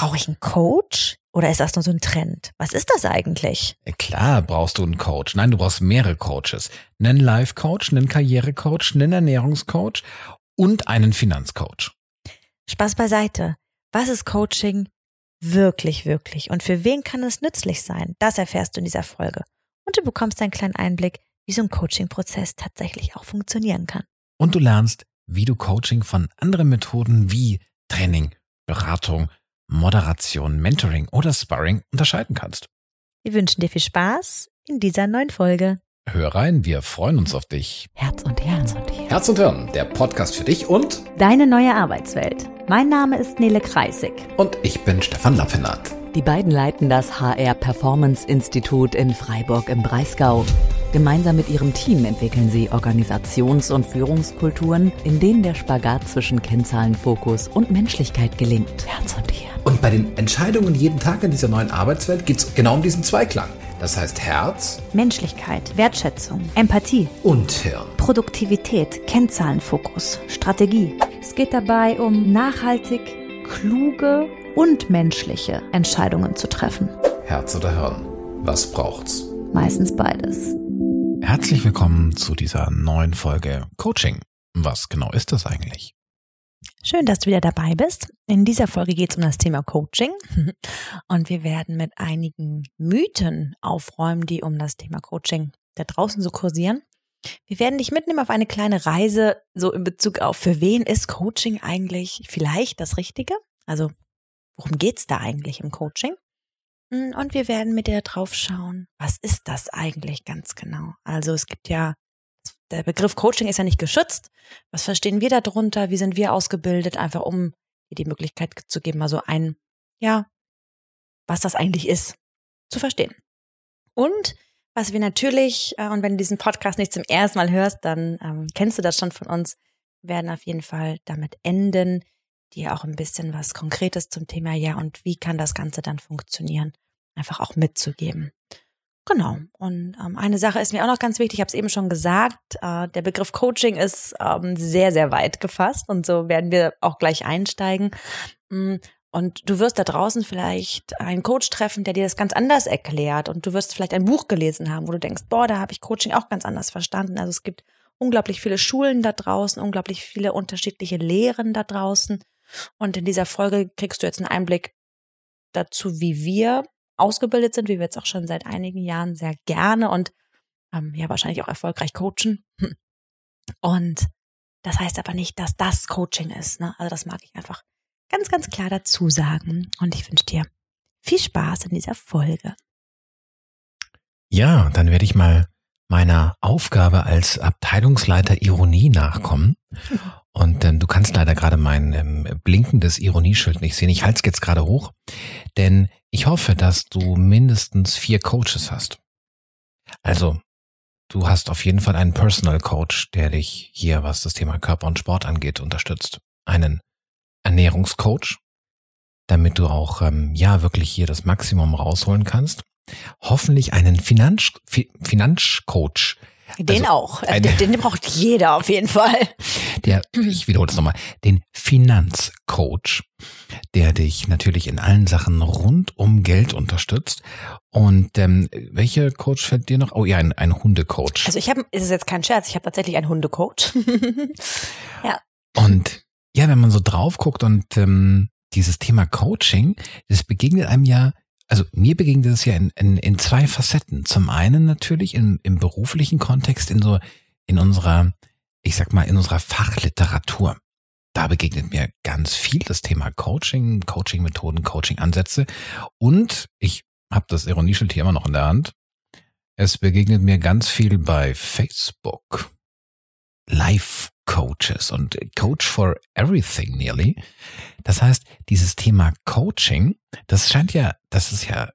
Brauche ich einen Coach oder ist das nur so ein Trend? Was ist das eigentlich? Klar brauchst du einen Coach. Nein, du brauchst mehrere Coaches. Einen Life-Coach, einen Karriere-Coach, einen Ernährungscoach und einen Finanzcoach. Spaß beiseite. Was ist Coaching wirklich, wirklich? Und für wen kann es nützlich sein? Das erfährst du in dieser Folge. Und du bekommst einen kleinen Einblick, wie so ein Coaching-Prozess tatsächlich auch funktionieren kann. Und du lernst, wie du Coaching von anderen Methoden wie Training, Beratung, Moderation, Mentoring oder Sparring unterscheiden kannst. Wir wünschen dir viel Spaß in dieser neuen Folge. Hör rein, wir freuen uns auf dich. Herz und Herz und Hirn. Herz und Hirn, der Podcast für dich und Deine neue Arbeitswelt. Mein Name ist Nele Kreisig. und ich bin Stefan Lappenat. Die beiden leiten das HR Performance Institut in Freiburg im Breisgau. Gemeinsam mit ihrem Team entwickeln sie Organisations- und Führungskulturen, in denen der Spagat zwischen Kennzahlenfokus und Menschlichkeit gelingt. Herz und Hirn. Und bei den Entscheidungen jeden Tag in dieser neuen Arbeitswelt geht es genau um diesen Zweiklang. Das heißt Herz Menschlichkeit, Wertschätzung, Empathie, und Hirn. Produktivität, Kennzahlenfokus, Strategie. Es geht dabei um nachhaltig, kluge und menschliche Entscheidungen zu treffen. Herz oder Hirn? Was braucht's? Meistens beides. Herzlich willkommen zu dieser neuen Folge Coaching. Was genau ist das eigentlich? Schön, dass du wieder dabei bist. In dieser Folge geht es um das Thema Coaching und wir werden mit einigen Mythen aufräumen, die um das Thema Coaching da draußen so kursieren. Wir werden dich mitnehmen auf eine kleine Reise, so in Bezug auf, für wen ist Coaching eigentlich vielleicht das Richtige? Also, worum geht's da eigentlich im Coaching? Mm, Und wir werden mit dir drauf schauen, was ist das eigentlich ganz genau? Also, es gibt ja, der Begriff Coaching ist ja nicht geschützt. Was verstehen wir darunter? Wie sind wir ausgebildet? Einfach um dir die Möglichkeit zu geben, mal so ein, ja, was das eigentlich ist, zu verstehen. Und was wir natürlich, äh, und wenn du diesen Podcast nicht zum ersten Mal hörst, dann ähm, kennst du das schon von uns, werden auf jeden Fall damit enden, dir auch ein bisschen was Konkretes zum Thema, ja, und wie kann das Ganze dann funktionieren, einfach auch mitzugeben. Genau. Und ähm, eine Sache ist mir auch noch ganz wichtig, ich habe es eben schon gesagt, äh, der Begriff Coaching ist ähm, sehr, sehr weit gefasst und so werden wir auch gleich einsteigen. Mm, Und du wirst da draußen vielleicht einen Coach treffen, der dir das ganz anders erklärt und du wirst vielleicht ein Buch gelesen haben, wo du denkst, boah, da habe ich Coaching auch ganz anders verstanden. Also es gibt unglaublich viele Schulen da draußen, unglaublich viele unterschiedliche Lehren da draußen. Und in dieser Folge kriegst du jetzt einen Einblick dazu, wie wir ausgebildet sind, wie wir jetzt auch schon seit einigen Jahren sehr gerne und ähm, ja wahrscheinlich auch erfolgreich coachen. Hm. Und das heißt aber nicht, dass das Coaching ist. Ne? Also das mag ich einfach ganz, ganz klar dazu sagen. Und ich wünsche dir viel Spaß in dieser Folge. Ja, dann werde ich mal meiner Aufgabe als Abteilungsleiter Ironie nachkommen. Und ähm, du kannst leider gerade mein ähm, blinkendes Ironieschild nicht sehen. Ich halte es jetzt gerade hoch, denn ich hoffe, dass du mindestens vier Coaches hast. Also, du hast auf jeden Fall einen Personal Coach, der dich hier, was das Thema Körper und Sport angeht, unterstützt. Einen Ernährungscoach, damit du auch ähm, ja wirklich hier das Maximum rausholen kannst. Hoffentlich einen Finanz, Fi- Finanzcoach, Den Also, auch. ein- Den, den braucht jeder auf jeden Fall. der, ich wiederhole es nochmal, den Finanzcoach, der dich natürlich in allen Sachen rund um Geld unterstützt. Und ähm, welcher Coach fällt dir noch? Oh ja, ein, ein Hundecoach. Also ich habe, ist es jetzt kein Scherz, ich habe tatsächlich einen Hundecoach. ja. Und ja, wenn man so drauf guckt und ähm, dieses Thema Coaching, das begegnet einem ja, also mir begegnet es ja in, in, in zwei Facetten. Zum einen natürlich im, im beruflichen Kontext, in so, in unserer, ich sag mal, in unserer Fachliteratur. Da begegnet mir ganz viel das Thema Coaching, Coaching-Methoden, Coaching-Ansätze. Und ich habe das Ironieschild hier immer noch in der Hand. Es begegnet mir ganz viel bei Facebook. Life Coaches und Coach for Everything nearly. Das heißt, dieses Thema Coaching, das scheint ja, das ist ja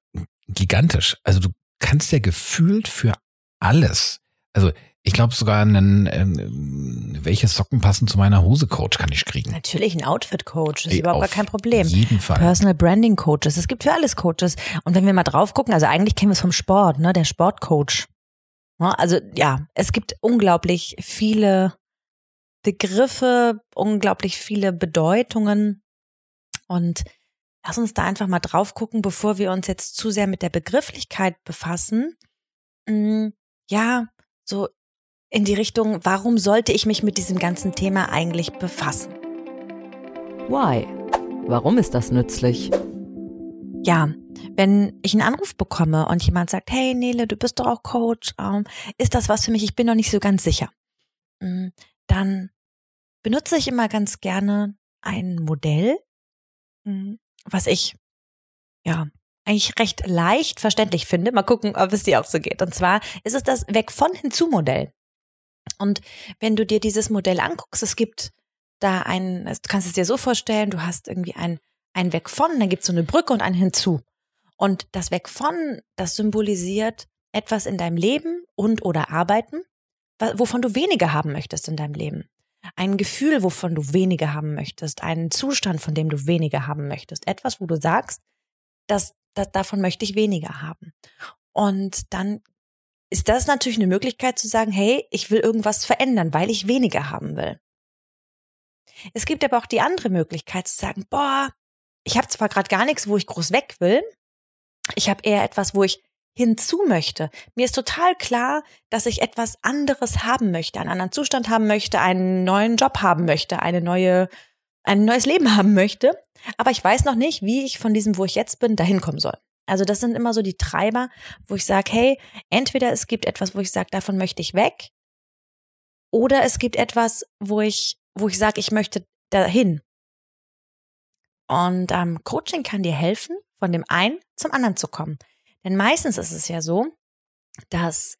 gigantisch. Also du kannst ja gefühlt für alles. Also ich glaube sogar einen, ähm, welche Socken passen zu meiner Hose Coach kann ich kriegen. Natürlich ein Outfit-Coach, ist Ey, überhaupt gar kein Problem. jeden Fall. Personal Branding Coaches, es gibt für alles Coaches. Und wenn wir mal drauf gucken, also eigentlich kennen wir es vom Sport, ne, der Sportcoach. Ne, Also ja, es gibt unglaublich viele Begriffe, unglaublich viele Bedeutungen. Und lass uns da einfach mal drauf gucken, bevor wir uns jetzt zu sehr mit der Begrifflichkeit befassen. Mm, ja, so in die Richtung, warum sollte ich mich mit diesem ganzen Thema eigentlich befassen? Why? Warum ist das nützlich? Ja, wenn ich einen Anruf bekomme und jemand sagt, hey Nele, du bist doch auch Coach, ähm, ist das was für mich? Ich bin noch nicht so ganz sicher. Mm, dann benutze ich immer ganz gerne ein Modell, mm, was ich ja eigentlich recht leicht verständlich finde. Mal gucken, ob es dir auch so geht. Und zwar ist es das Weg von hinzu Modell. Und wenn du dir dieses Modell anguckst, es gibt da ein, du kannst es dir so vorstellen, du hast irgendwie ein, ein Weg von, dann gibt es so eine Brücke und ein hinzu. Und das Weg von, das symbolisiert etwas in deinem Leben und oder Arbeiten, wovon du weniger haben möchtest in deinem Leben. Ein Gefühl, wovon du weniger haben möchtest, einen Zustand, von dem du weniger haben möchtest. Etwas, wo du sagst, dass, dass davon möchte ich weniger haben. Und dann ist das natürlich eine Möglichkeit zu sagen, hey, ich will irgendwas verändern, weil ich weniger haben will. Es gibt aber auch die andere Möglichkeit zu sagen, boah, ich habe zwar gerade gar nichts, wo ich groß weg will, ich habe eher etwas, wo ich hinzu möchte. Mir ist total klar, dass ich etwas anderes haben möchte, einen anderen Zustand haben möchte, einen neuen Job haben möchte, eine neue, ein neues Leben haben möchte. Aber ich weiß noch nicht, wie ich von diesem, wo ich jetzt bin, dahin kommen soll. Also das sind immer so die Treiber, wo ich sage, hey, entweder es gibt etwas, wo ich sage, davon möchte ich weg, oder es gibt etwas, wo ich, wo ich sage, ich möchte dahin. Und ähm, Coaching kann dir helfen, von dem einen zum anderen zu kommen. Denn meistens ist es ja so, dass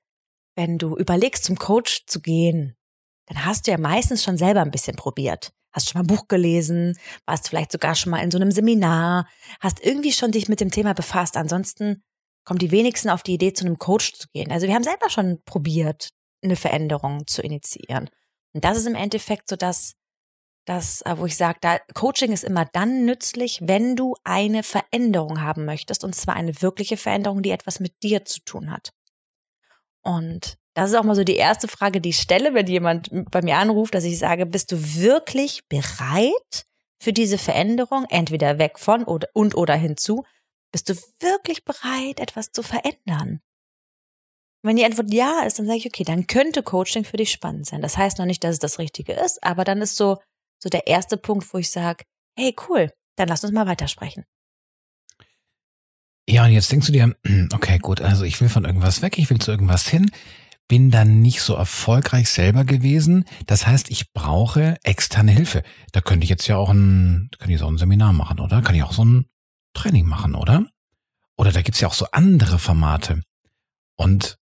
wenn du überlegst, zum Coach zu gehen, dann hast du ja meistens schon selber ein bisschen probiert. Hast schon mal ein Buch gelesen, warst vielleicht sogar schon mal in so einem Seminar, hast irgendwie schon dich mit dem Thema befasst. Ansonsten kommen die wenigsten auf die Idee, zu einem Coach zu gehen. Also wir haben selber schon probiert, eine Veränderung zu initiieren. Und das ist im Endeffekt so das, das, äh, wo ich sage, da Coaching ist immer dann nützlich, wenn du eine Veränderung haben möchtest, und zwar eine wirkliche Veränderung, die etwas mit dir zu tun hat. Und das ist auch mal so die erste Frage, die ich stelle, wenn jemand bei mir anruft, dass ich sage, bist du wirklich bereit für diese Veränderung, entweder weg von oder, und oder hinzu? Bist du wirklich bereit, etwas zu verändern? wenn die Antwort ja ist, dann sage ich, okay, dann könnte Coaching für dich spannend sein. Das heißt noch nicht, dass es das Richtige ist, aber dann ist so, so der erste Punkt, wo ich sage, hey, cool, dann lass uns mal weitersprechen. Ja, und jetzt denkst du dir, okay, gut, also ich will von irgendwas weg, ich will zu irgendwas hin, bin dann nicht so erfolgreich selber gewesen. Das heißt, ich brauche externe Hilfe. Da könnte ich jetzt ja auch ein, könnte ich so ein Seminar machen, oder? Kann ich auch so ein Training machen, oder? Oder da gibt's ja auch so andere Formate. Und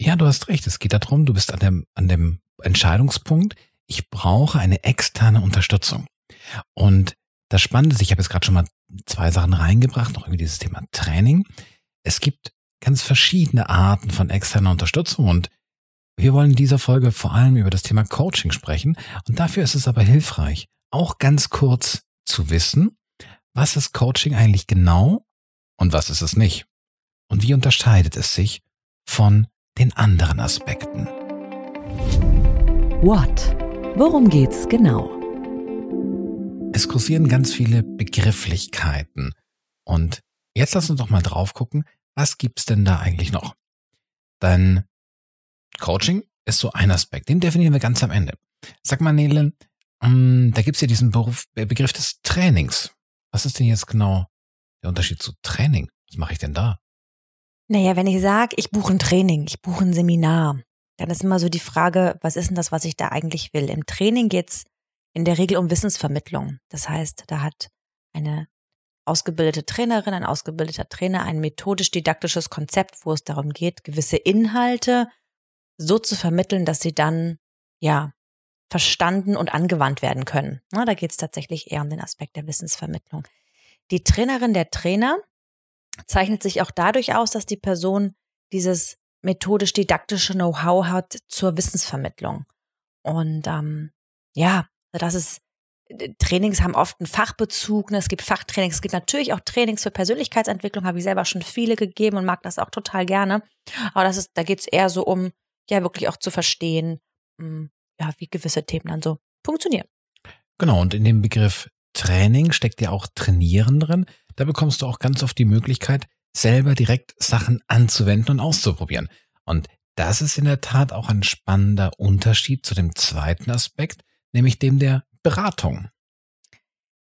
ja, du hast recht, es geht darum, du bist an dem, an dem Entscheidungspunkt, ich brauche eine externe Unterstützung. Und das Spannende ist, ich habe jetzt gerade schon mal zwei Sachen reingebracht, noch irgendwie dieses Thema Training. Es gibt ganz verschiedene Arten von externer Unterstützung und wir wollen in dieser Folge vor allem über das Thema Coaching sprechen und dafür ist es aber hilfreich, auch ganz kurz zu wissen, was ist Coaching eigentlich genau und was ist es nicht und wie unterscheidet es sich von den anderen Aspekten. What? Worum geht's genau? Es kursieren ganz viele Begrifflichkeiten. Und jetzt lass uns doch mal drauf gucken, was gibt's denn da eigentlich noch? Denn Coaching ist so ein Aspekt, den definieren wir ganz am Ende. Sag mal, Nele, ähm, da gibt's ja diesen Beruf, äh, Begriff des Trainings. Was ist denn jetzt genau der Unterschied zu Training? Was mache ich denn da? Naja, wenn ich sage, ich buche ein Training, ich buche ein Seminar, dann ist immer so die Frage, was ist denn das, was ich da eigentlich will? Im Training geht's in der Regel um Wissensvermittlung. Das heißt, da hat eine ausgebildete Trainerin, ein ausgebildeter Trainer ein methodisch-didaktisches Konzept, wo es darum geht, gewisse Inhalte so zu vermitteln, dass sie dann, ja, verstanden und angewandt werden können. Na, da geht es tatsächlich eher um den Aspekt der Wissensvermittlung. Die Trainerin, der Trainer zeichnet sich auch dadurch aus, dass die Person dieses methodisch-didaktische Know-how hat zur Wissensvermittlung. Und ähm, ja, das ist äh, Trainings haben oft einen Fachbezug. Ne? Es gibt Fachtrainings, es gibt natürlich auch Trainings für Persönlichkeitsentwicklung, habe ich selber schon viele gegeben und mag das auch total gerne. Aber das ist, da geht es eher so um, ja, wirklich auch zu verstehen, hm, ja, wie gewisse Themen dann so funktionieren. Genau, und in dem Begriff Training steckt ja auch Trainieren drin. da bekommst du auch ganz oft die Möglichkeit, selber direkt Sachen anzuwenden und auszuprobieren. Und das ist in der Tat auch ein spannender Unterschied zu dem zweiten Aspekt, nämlich dem der Beratung.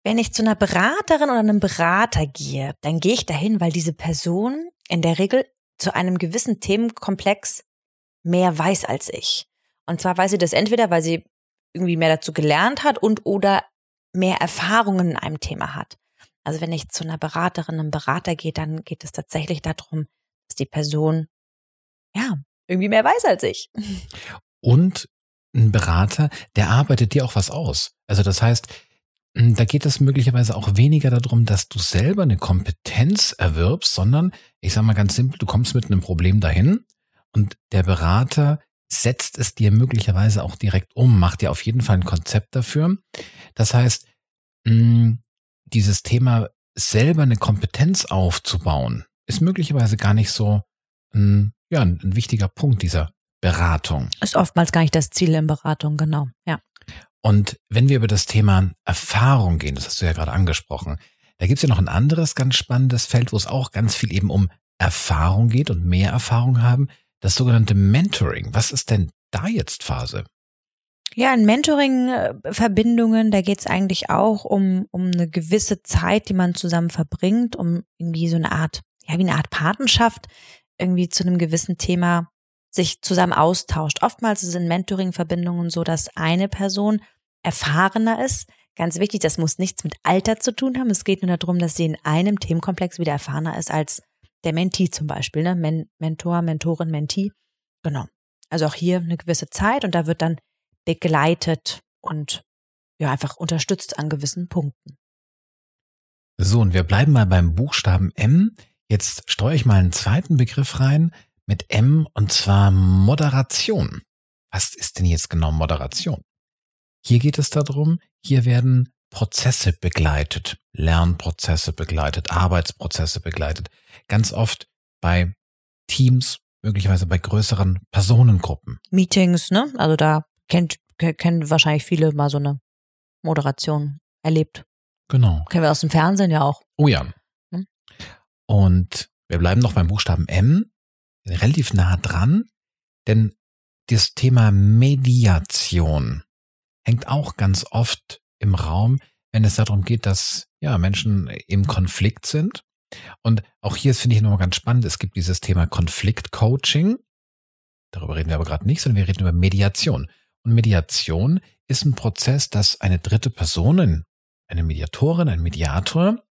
Wenn ich zu einer Beraterin oder einem Berater gehe, dann gehe ich dahin, weil diese Person in der Regel zu einem gewissen Themenkomplex mehr weiß als ich. Und zwar weiß sie das entweder, weil sie irgendwie mehr dazu gelernt hat und oder mehr Erfahrungen in einem Thema hat. Also wenn ich zu einer Beraterin, einem Berater gehe, dann geht es tatsächlich darum, dass die Person ja irgendwie mehr weiß als ich. Und ein Berater, der arbeitet dir auch was aus. Also das heißt, hm, da geht es möglicherweise auch weniger darum, dass du selber eine Kompetenz erwirbst, sondern ich sage mal ganz simpel, du kommst mit einem Problem dahin und der Berater setzt es dir möglicherweise auch direkt um, macht dir auf jeden Fall ein Konzept dafür. Das heißt, hm, dieses Thema selber eine Kompetenz aufzubauen, ist möglicherweise gar nicht so ein, ja, ein, ein wichtiger Punkt dieser Beratung. Ist oftmals gar nicht das Ziel in Beratung, genau, ja. Und wenn wir über das Thema Erfahrung gehen, das hast du ja gerade angesprochen, da gibt es ja noch ein anderes ganz spannendes Feld, wo es auch ganz viel eben um Erfahrung geht und mehr Erfahrung haben, das sogenannte Mentoring. Was ist denn da jetzt Phase? Ja, in Mentoring-Verbindungen, da geht es eigentlich auch um, um eine gewisse Zeit, die man zusammen verbringt, um irgendwie so eine Art, ja, wie eine Art Patenschaft irgendwie zu einem gewissen Thema sich zusammen austauscht. Oftmals sind Mentoring-Verbindungen so, dass eine Person erfahrener ist. Ganz wichtig, das muss nichts mit Alter zu tun haben. Es geht nur darum, dass sie in einem Themenkomplex wieder erfahrener ist als der Mentee zum Beispiel, ne? Men Mentor, Mentorin, Mentee. Genau. Also auch hier eine gewisse Zeit und da wird dann begleitet und ja einfach unterstützt an gewissen Punkten. So, und wir bleiben mal beim Buchstaben M. Jetzt streue ich mal einen zweiten Begriff rein, mit M und zwar Moderation. Was ist denn jetzt genau Moderation? Hier geht es darum, hier werden Prozesse begleitet, Lernprozesse begleitet, Arbeitsprozesse begleitet. Ganz oft bei Teams, möglicherweise bei größeren Personengruppen. Meetings, ne? Also da kennt, kennen wahrscheinlich viele mal so eine Moderation erlebt. Genau. Kennen wir aus dem Fernsehen ja auch. Oh ja. Hm? Und wir bleiben noch beim Buchstaben M relativ nah dran, denn das Thema Mediation hängt auch ganz oft im Raum, wenn es darum geht, dass ja Menschen im Konflikt sind. Und auch hier finde ich nochmal ganz spannend, es gibt dieses Thema Konfliktcoaching. Darüber reden wir aber gerade nicht, sondern wir reden über Mediation. Und Mediation ist ein Prozess, dass eine dritte Person, eine Mediatorin, ein Mediator,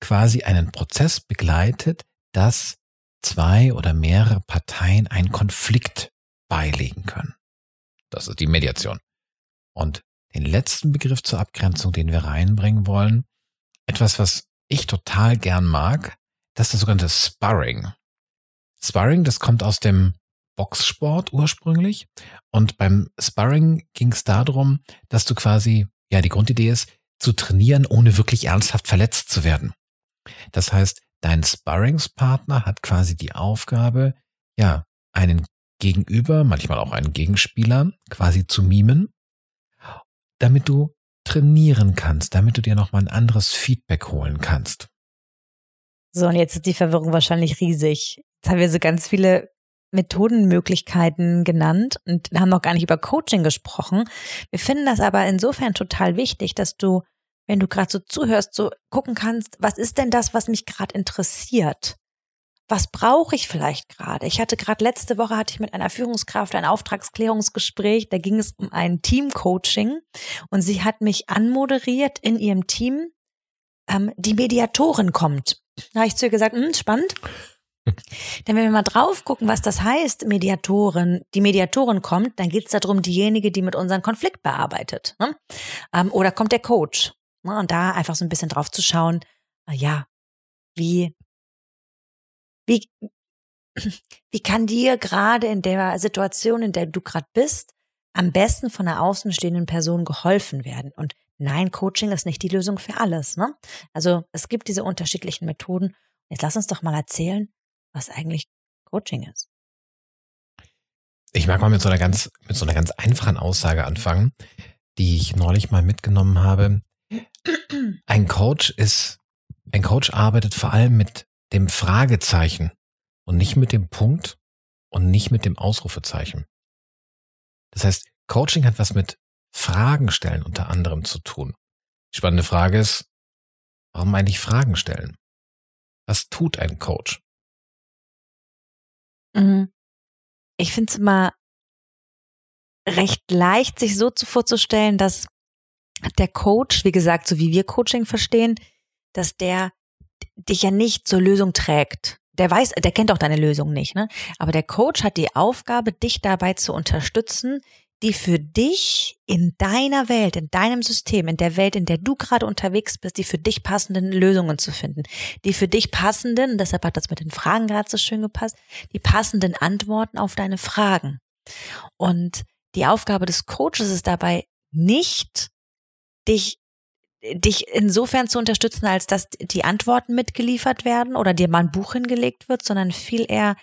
quasi einen Prozess begleitet, dass zwei oder mehrere Parteien einen Konflikt beilegen können. Das ist die Mediation. Und den letzten Begriff zur Abgrenzung, den wir reinbringen wollen, etwas, was ich total gern mag, das ist das sogenannte Sparring. Sparring, das kommt aus dem Boxsport ursprünglich. Und beim Sparring ging es darum, dass du quasi, ja, die Grundidee ist, zu trainieren, ohne wirklich ernsthaft verletzt zu werden. Das heißt, Dein Sparringspartner hat quasi die Aufgabe, ja, einen Gegenüber, manchmal auch einen Gegenspieler quasi zu mimen, damit du trainieren kannst, damit du dir nochmal ein anderes Feedback holen kannst. So, und jetzt ist die Verwirrung wahrscheinlich riesig. Jetzt haben wir so ganz viele Methodenmöglichkeiten genannt und haben noch gar nicht über Coaching gesprochen. Wir finden das aber insofern total wichtig, dass du wenn du gerade so zuhörst, so gucken kannst, was ist denn das, was mich gerade interessiert? Was brauche ich vielleicht gerade? Ich hatte gerade letzte Woche hatte ich mit einer Führungskraft ein Auftragsklärungsgespräch, da ging es um ein Teamcoaching und sie hat mich anmoderiert in ihrem Team. Ähm, die Mediatorin kommt. Da habe ich zu ihr gesagt, hm, spannend. Denn wenn wir mal drauf gucken, was das heißt, Mediatorin, die Mediatorin kommt, dann geht es darum, diejenige, die mit unseren Konflikt bearbeitet. Ne? Ähm, oder kommt der Coach? Ne? Und da einfach so ein bisschen drauf zu schauen, ja, wie, wie, wie kann dir gerade in der Situation, in der du gerade bist, am besten von einer außenstehenden Person geholfen werden? Und nein, Coaching ist nicht die Lösung für alles. Ne? Also es gibt diese unterschiedlichen Methoden. Jetzt lass uns doch mal erzählen, was eigentlich Coaching ist. Ich mag mal mit so einer ganz, mit so einer ganz einfachen Aussage anfangen, die ich neulich mal mitgenommen habe. Ein Coach ist ein Coach arbeitet vor allem mit dem Fragezeichen und nicht mit dem Punkt und nicht mit dem Ausrufezeichen. Das heißt, Coaching hat was mit Fragen stellen unter anderem zu tun. Die spannende Frage ist, warum eigentlich Fragen stellen? Was tut ein Coach? Mhm. Ich finde es immer recht leicht, sich so vorzustellen, dass der Coach, wie gesagt, so wie wir Coaching verstehen, dass der dich ja nicht zur Lösung trägt. Der weiß, der kennt auch deine Lösung nicht, ne? Aber der Coach hat die Aufgabe, dich dabei zu unterstützen, die für dich in deiner Welt, in deinem System, in der Welt, in der du gerade unterwegs bist, die für dich passenden Lösungen zu finden. Die für dich passenden, deshalb hat das mit den Fragen gerade so schön gepasst, die passenden Antworten auf deine Fragen. Und die Aufgabe des Coaches ist dabei nicht, dich dich insofern zu unterstützen, als dass die Antworten mitgeliefert werden oder dir mal ein Buch hingelegt wird, sondern viel eher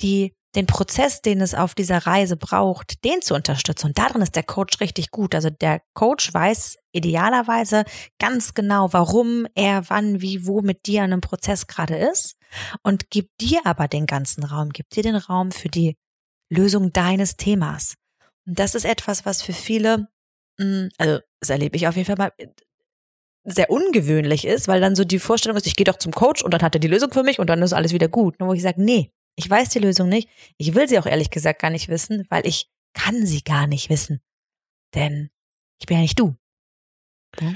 die den Prozess, den es auf dieser Reise braucht, den zu unterstützen. Und darin ist der Coach richtig gut. Also der Coach weiß idealerweise ganz genau, warum er wann, wie, wo mit dir in einem Prozess gerade ist und gibt dir aber den ganzen Raum, gibt dir den Raum für die Lösung deines Themas. Und das ist etwas, was für viele, mm, also das erlebe ich auf jeden Fall mal, sehr ungewöhnlich ist, weil dann so die Vorstellung ist, ich gehe doch zum Coach und dann hat er die Lösung für mich und dann ist alles wieder gut. Nur wo ich sage, nee, ich weiß die Lösung nicht. Ich will sie auch ehrlich gesagt gar nicht wissen, weil ich kann sie gar nicht wissen. Denn ich bin ja nicht du. Ja?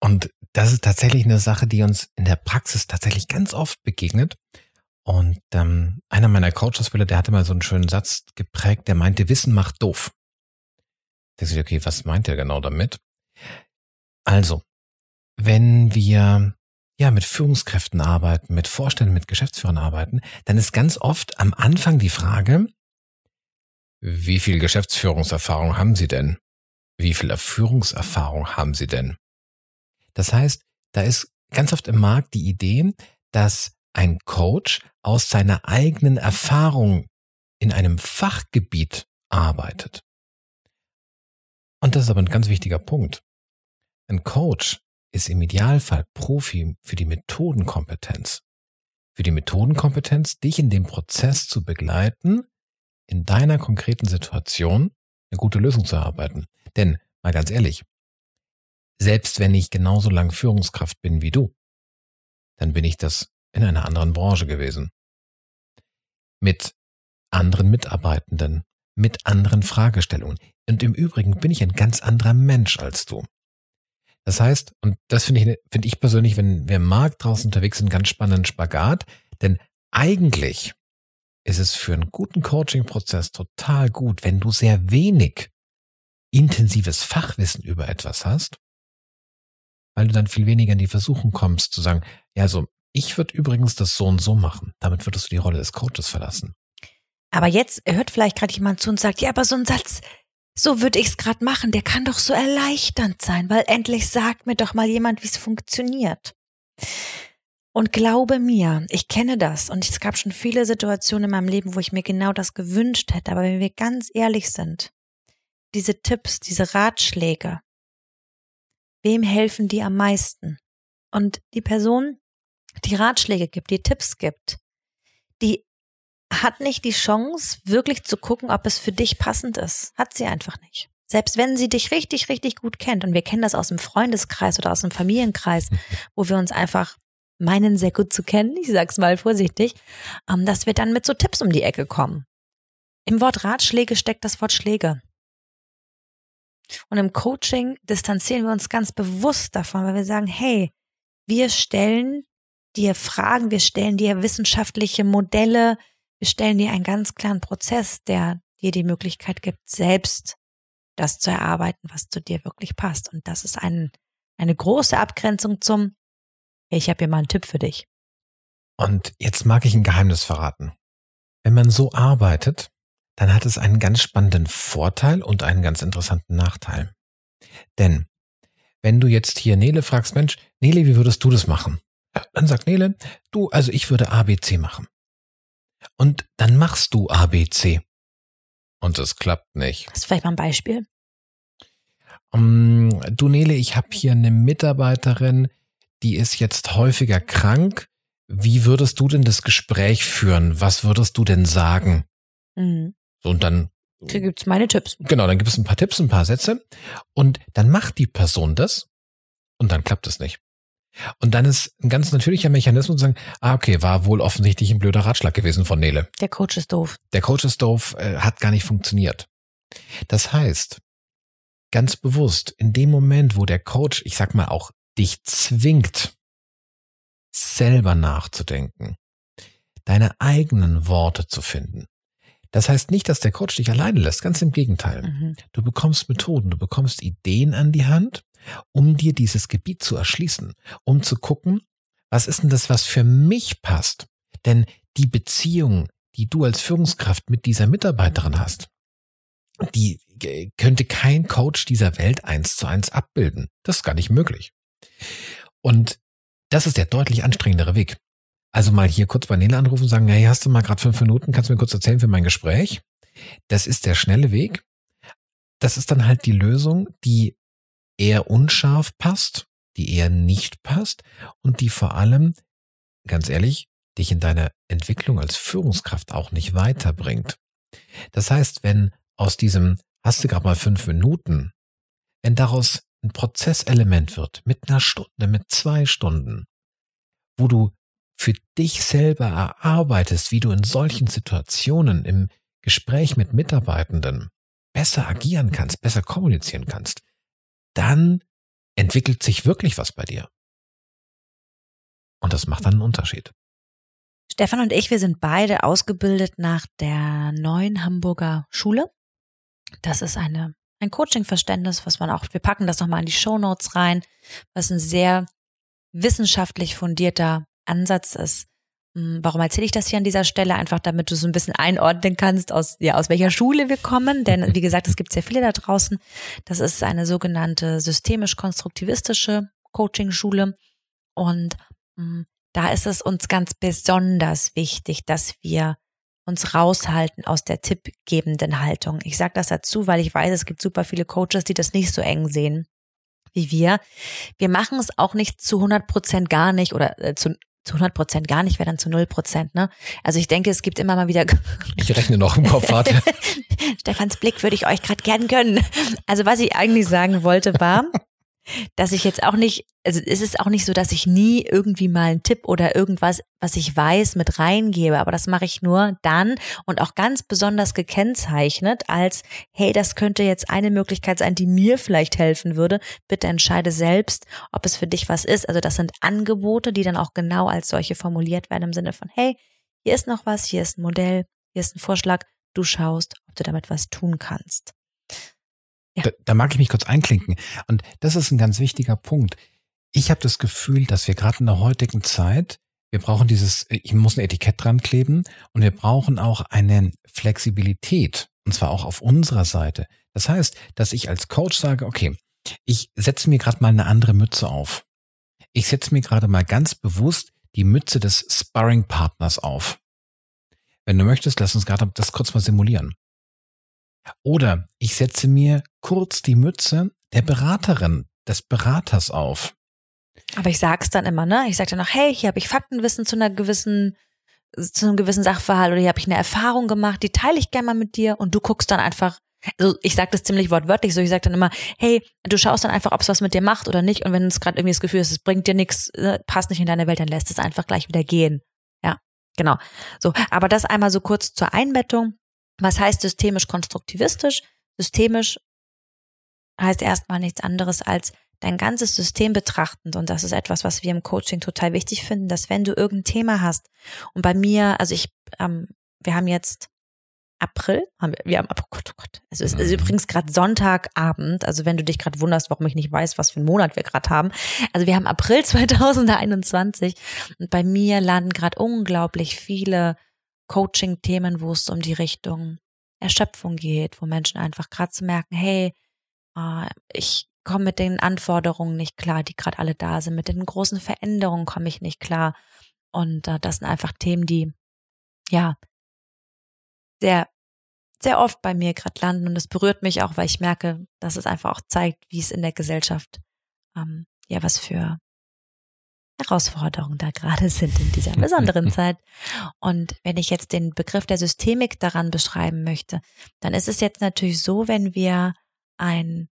Und das ist tatsächlich eine Sache, die uns in der Praxis tatsächlich ganz oft begegnet. Und ähm, einer meiner Coaches-Spieler, der hatte mal so einen schönen Satz geprägt, der meinte, Wissen macht doof. Da ich, okay, was meint er genau damit? Also, wenn wir ja, mit Führungskräften arbeiten, mit Vorständen, mit Geschäftsführern arbeiten, dann ist ganz oft am Anfang die Frage, wie viel Geschäftsführungserfahrung haben Sie denn? Wie viel Führungserfahrung haben Sie denn? Das heißt, da ist ganz oft im Markt die Idee, dass ein Coach aus seiner eigenen Erfahrung in einem Fachgebiet arbeitet. Und das ist aber ein ganz wichtiger Punkt. Ein Coach ist im Idealfall Profi für die Methodenkompetenz. Für die Methodenkompetenz, dich in dem Prozess zu begleiten, in deiner konkreten Situation eine gute Lösung zu erarbeiten. Denn, mal ganz ehrlich, selbst wenn ich genauso lang Führungskraft bin wie du, dann bin ich das in einer anderen Branche gewesen. Mit anderen Mitarbeitenden, mit anderen Fragestellungen. Und im Übrigen bin ich ein ganz anderer Mensch als du. Das heißt, und das finde ich, finde ich persönlich, wenn wir im Markt draußen unterwegs sind, ganz spannenden Spagat, denn eigentlich ist es für einen guten Coaching-Prozess total gut, wenn du sehr wenig intensives Fachwissen über etwas hast, weil du dann viel weniger in die Versuchung kommst zu sagen, ja, so, ich würde übrigens das so und so machen. Damit würdest du die Rolle des Coaches verlassen. Aber jetzt hört vielleicht gerade jemand zu und sagt, ja, aber so ein Satz, so würde ich's gerade machen, der kann doch so erleichternd sein, weil endlich sagt mir doch mal jemand, wie es funktioniert. Und glaube mir, ich kenne das und es gab schon viele Situationen in meinem Leben, wo ich mir genau das gewünscht hätte, aber wenn wir ganz ehrlich sind, diese Tipps, diese Ratschläge, wem helfen die am meisten? Und die Person, die Ratschläge gibt, die Tipps gibt, die hat nicht die Chance, wirklich zu gucken, ob es für dich passend ist. Hat sie einfach nicht. Selbst wenn sie dich richtig, richtig gut kennt, und wir kennen das aus dem Freundeskreis oder aus dem Familienkreis, wo wir uns einfach meinen, sehr gut zu kennen, ich sag's mal vorsichtig, ähm, dass wir dann mit so Tipps um die Ecke kommen. Im Wort Ratschläge steckt das Wort Schläge. Und im Coaching distanzieren wir uns ganz bewusst davon, weil wir sagen, hey, wir stellen dir Fragen, wir stellen dir wissenschaftliche Modelle, wir stellen dir einen ganz klaren Prozess, der dir die Möglichkeit gibt, selbst das zu erarbeiten, was zu dir wirklich passt. Und das ist ein, eine große Abgrenzung zum, ich habe hier mal einen Tipp für dich. Und jetzt mag ich ein Geheimnis verraten. Wenn man so arbeitet, dann hat es einen ganz spannenden Vorteil und einen ganz interessanten Nachteil. Denn wenn du jetzt hier Nele fragst, Mensch, Nele, wie würdest du das machen? Dann sagt Nele, du, also ich würde ABC machen. Und dann machst du ABC. Und es klappt nicht. Hast du vielleicht mal ein Beispiel? Um, du Nele, ich habe hier eine Mitarbeiterin, die ist jetzt häufiger krank. Wie würdest du denn das Gespräch führen? Was würdest du denn sagen? Mhm. So, und dann da gibt's meine Tipps. Genau, dann gibt es ein paar Tipps, ein paar Sätze und dann macht die Person das und dann klappt es nicht. Und dann ist ein ganz natürlicher Mechanismus zu sagen, ah, okay, war wohl offensichtlich ein blöder Ratschlag gewesen von Nele. Der Coach ist doof. Der Coach ist doof, äh, hat gar nicht funktioniert. Das heißt, ganz bewusst, in dem Moment, wo der Coach, ich sag mal auch, dich zwingt, selber nachzudenken, deine eigenen Worte zu finden, das heißt nicht, dass der Coach dich alleine lässt, ganz im Gegenteil. Mhm. Du bekommst Methoden, du bekommst Ideen an die Hand, um dir dieses Gebiet zu erschließen, um zu gucken, was ist denn das, was für mich passt? Denn die Beziehung, die du als Führungskraft mit dieser Mitarbeiterin hast, die könnte kein Coach dieser Welt eins zu eins abbilden. Das ist gar nicht möglich. Und das ist der deutlich anstrengendere Weg. Also mal hier kurz bei Nele anrufen und sagen, hey, hast du mal gerade fünf Minuten, kannst du mir kurz erzählen für mein Gespräch? Das ist der schnelle Weg. Das ist dann halt die Lösung, die eher unscharf passt, die eher nicht passt und die vor allem, ganz ehrlich, dich in deiner Entwicklung als Führungskraft auch nicht weiterbringt. Das heißt, wenn aus diesem hast du gerade mal fünf Minuten, wenn daraus ein Prozesselement wird mit einer Stunde, mit zwei Stunden, wo du für dich selber erarbeitest, wie du in solchen Situationen im Gespräch mit Mitarbeitenden besser agieren kannst, besser kommunizieren kannst, dann entwickelt sich wirklich was bei dir. Und das macht dann einen Unterschied. Stefan und ich, wir sind beide ausgebildet nach der neuen Hamburger Schule. Das ist eine, ein Coaching-Verständnis, was man auch, wir packen das nochmal in die Show Notes rein, was ein sehr wissenschaftlich fundierter Ansatz ist. Hm, warum erzähle ich das hier an dieser Stelle? Einfach damit du so ein bisschen einordnen kannst, aus, ja, aus welcher Schule wir kommen. Denn wie gesagt, es gibt sehr viele da draußen. Das ist eine sogenannte systemisch-konstruktivistische Coaching-Schule. Und mh, hm, da ist es uns ganz besonders wichtig, dass wir uns raushalten aus der tippgebenden Haltung. Ich sage das dazu, weil ich weiß, es gibt super viele Coaches, die das nicht so eng sehen wie wir. Wir machen es auch nicht zu 100 Prozent gar nicht oder äh, zu zu 100 Prozent gar nicht, wäre dann zu 0 Prozent. Ne? Also ich denke, es gibt immer mal wieder. Ich rechne noch im Kopf, warte. Stefans Blick würde ich euch gerade gern gönnen. Also was ich eigentlich sagen wollte war, dass ich jetzt auch nicht, also es ist auch nicht so, dass ich nie irgendwie mal einen Tipp oder irgendwas, was ich weiß, mit reingebe, aber das mache ich nur dann und auch ganz besonders gekennzeichnet als, hey, das könnte jetzt eine Möglichkeit sein, die mir vielleicht helfen würde. Bitte entscheide selbst, ob es für dich was ist. Also das sind Angebote, die dann auch genau als solche formuliert werden im Sinne von, hey, hier ist noch was, hier ist ein Modell, hier ist ein Vorschlag, du schaust, ob du damit was tun kannst. Ja. Da, da mag ich mich kurz einklinken. Und das ist ein ganz wichtiger Punkt. Ich habe das Gefühl, dass wir gerade in der heutigen Zeit, wir brauchen dieses, ich muss ein Etikett dran kleben und wir brauchen auch eine Flexibilität. Und zwar auch auf unserer Seite. Das heißt, dass ich als Coach sage, okay, ich setze mir gerade mal eine andere Mütze auf. Ich setze mir gerade mal ganz bewusst die Mütze des Sparring-Partners auf. Wenn du möchtest, lass uns gerade das kurz mal simulieren. Oder ich setze mir kurz die Mütze der Beraterin, des Beraters auf. Aber ich sag's dann immer, ne? Ich sag dann noch, hey, hier habe ich Faktenwissen zu einer gewissen, zu einem gewissen Sachverhalt oder hier habe ich eine Erfahrung gemacht, die teile ich gerne mal mit dir und du guckst dann einfach, also ich sage das ziemlich wortwörtlich so, ich sag dann immer, hey, du schaust dann einfach, ob es was mit dir macht oder nicht und wenn es gerade irgendwie das Gefühl ist, es bringt dir nichts, ne, passt nicht in deine Welt, dann lässt es einfach gleich wieder gehen. Ja, genau. So, aber das einmal so kurz zur Einbettung. Was heißt systemisch konstruktivistisch? Systemisch heißt erstmal nichts anderes als dein ganzes System betrachtend. Und das ist etwas, was wir im Coaching total wichtig finden, dass wenn du irgendein Thema hast und bei mir, also ich, ähm, wir haben jetzt April, haben wir, wir haben, oh Gott, oh Gott, also es ist mhm. übrigens gerade Sonntagabend, also wenn du dich gerade wunderst, warum ich nicht weiß, was für einen Monat wir gerade haben. Also wir haben April 2021 und bei mir landen gerade unglaublich viele Coaching-Themen, wo es um die Richtung Erschöpfung geht, wo Menschen einfach gerade zu merken, hey, äh, ich komme mit den Anforderungen nicht klar, die gerade alle da sind, mit den großen Veränderungen komme ich nicht klar. Und äh, das sind einfach Themen, die ja sehr, sehr oft bei mir gerade landen. Und es berührt mich auch, weil ich merke, dass es einfach auch zeigt, wie es in der Gesellschaft ähm, ja was für Herausforderungen da gerade sind in dieser besonderen Zeit. Und wenn ich jetzt den Begriff der Systemik daran beschreiben möchte, dann ist es jetzt natürlich so, wenn wir ein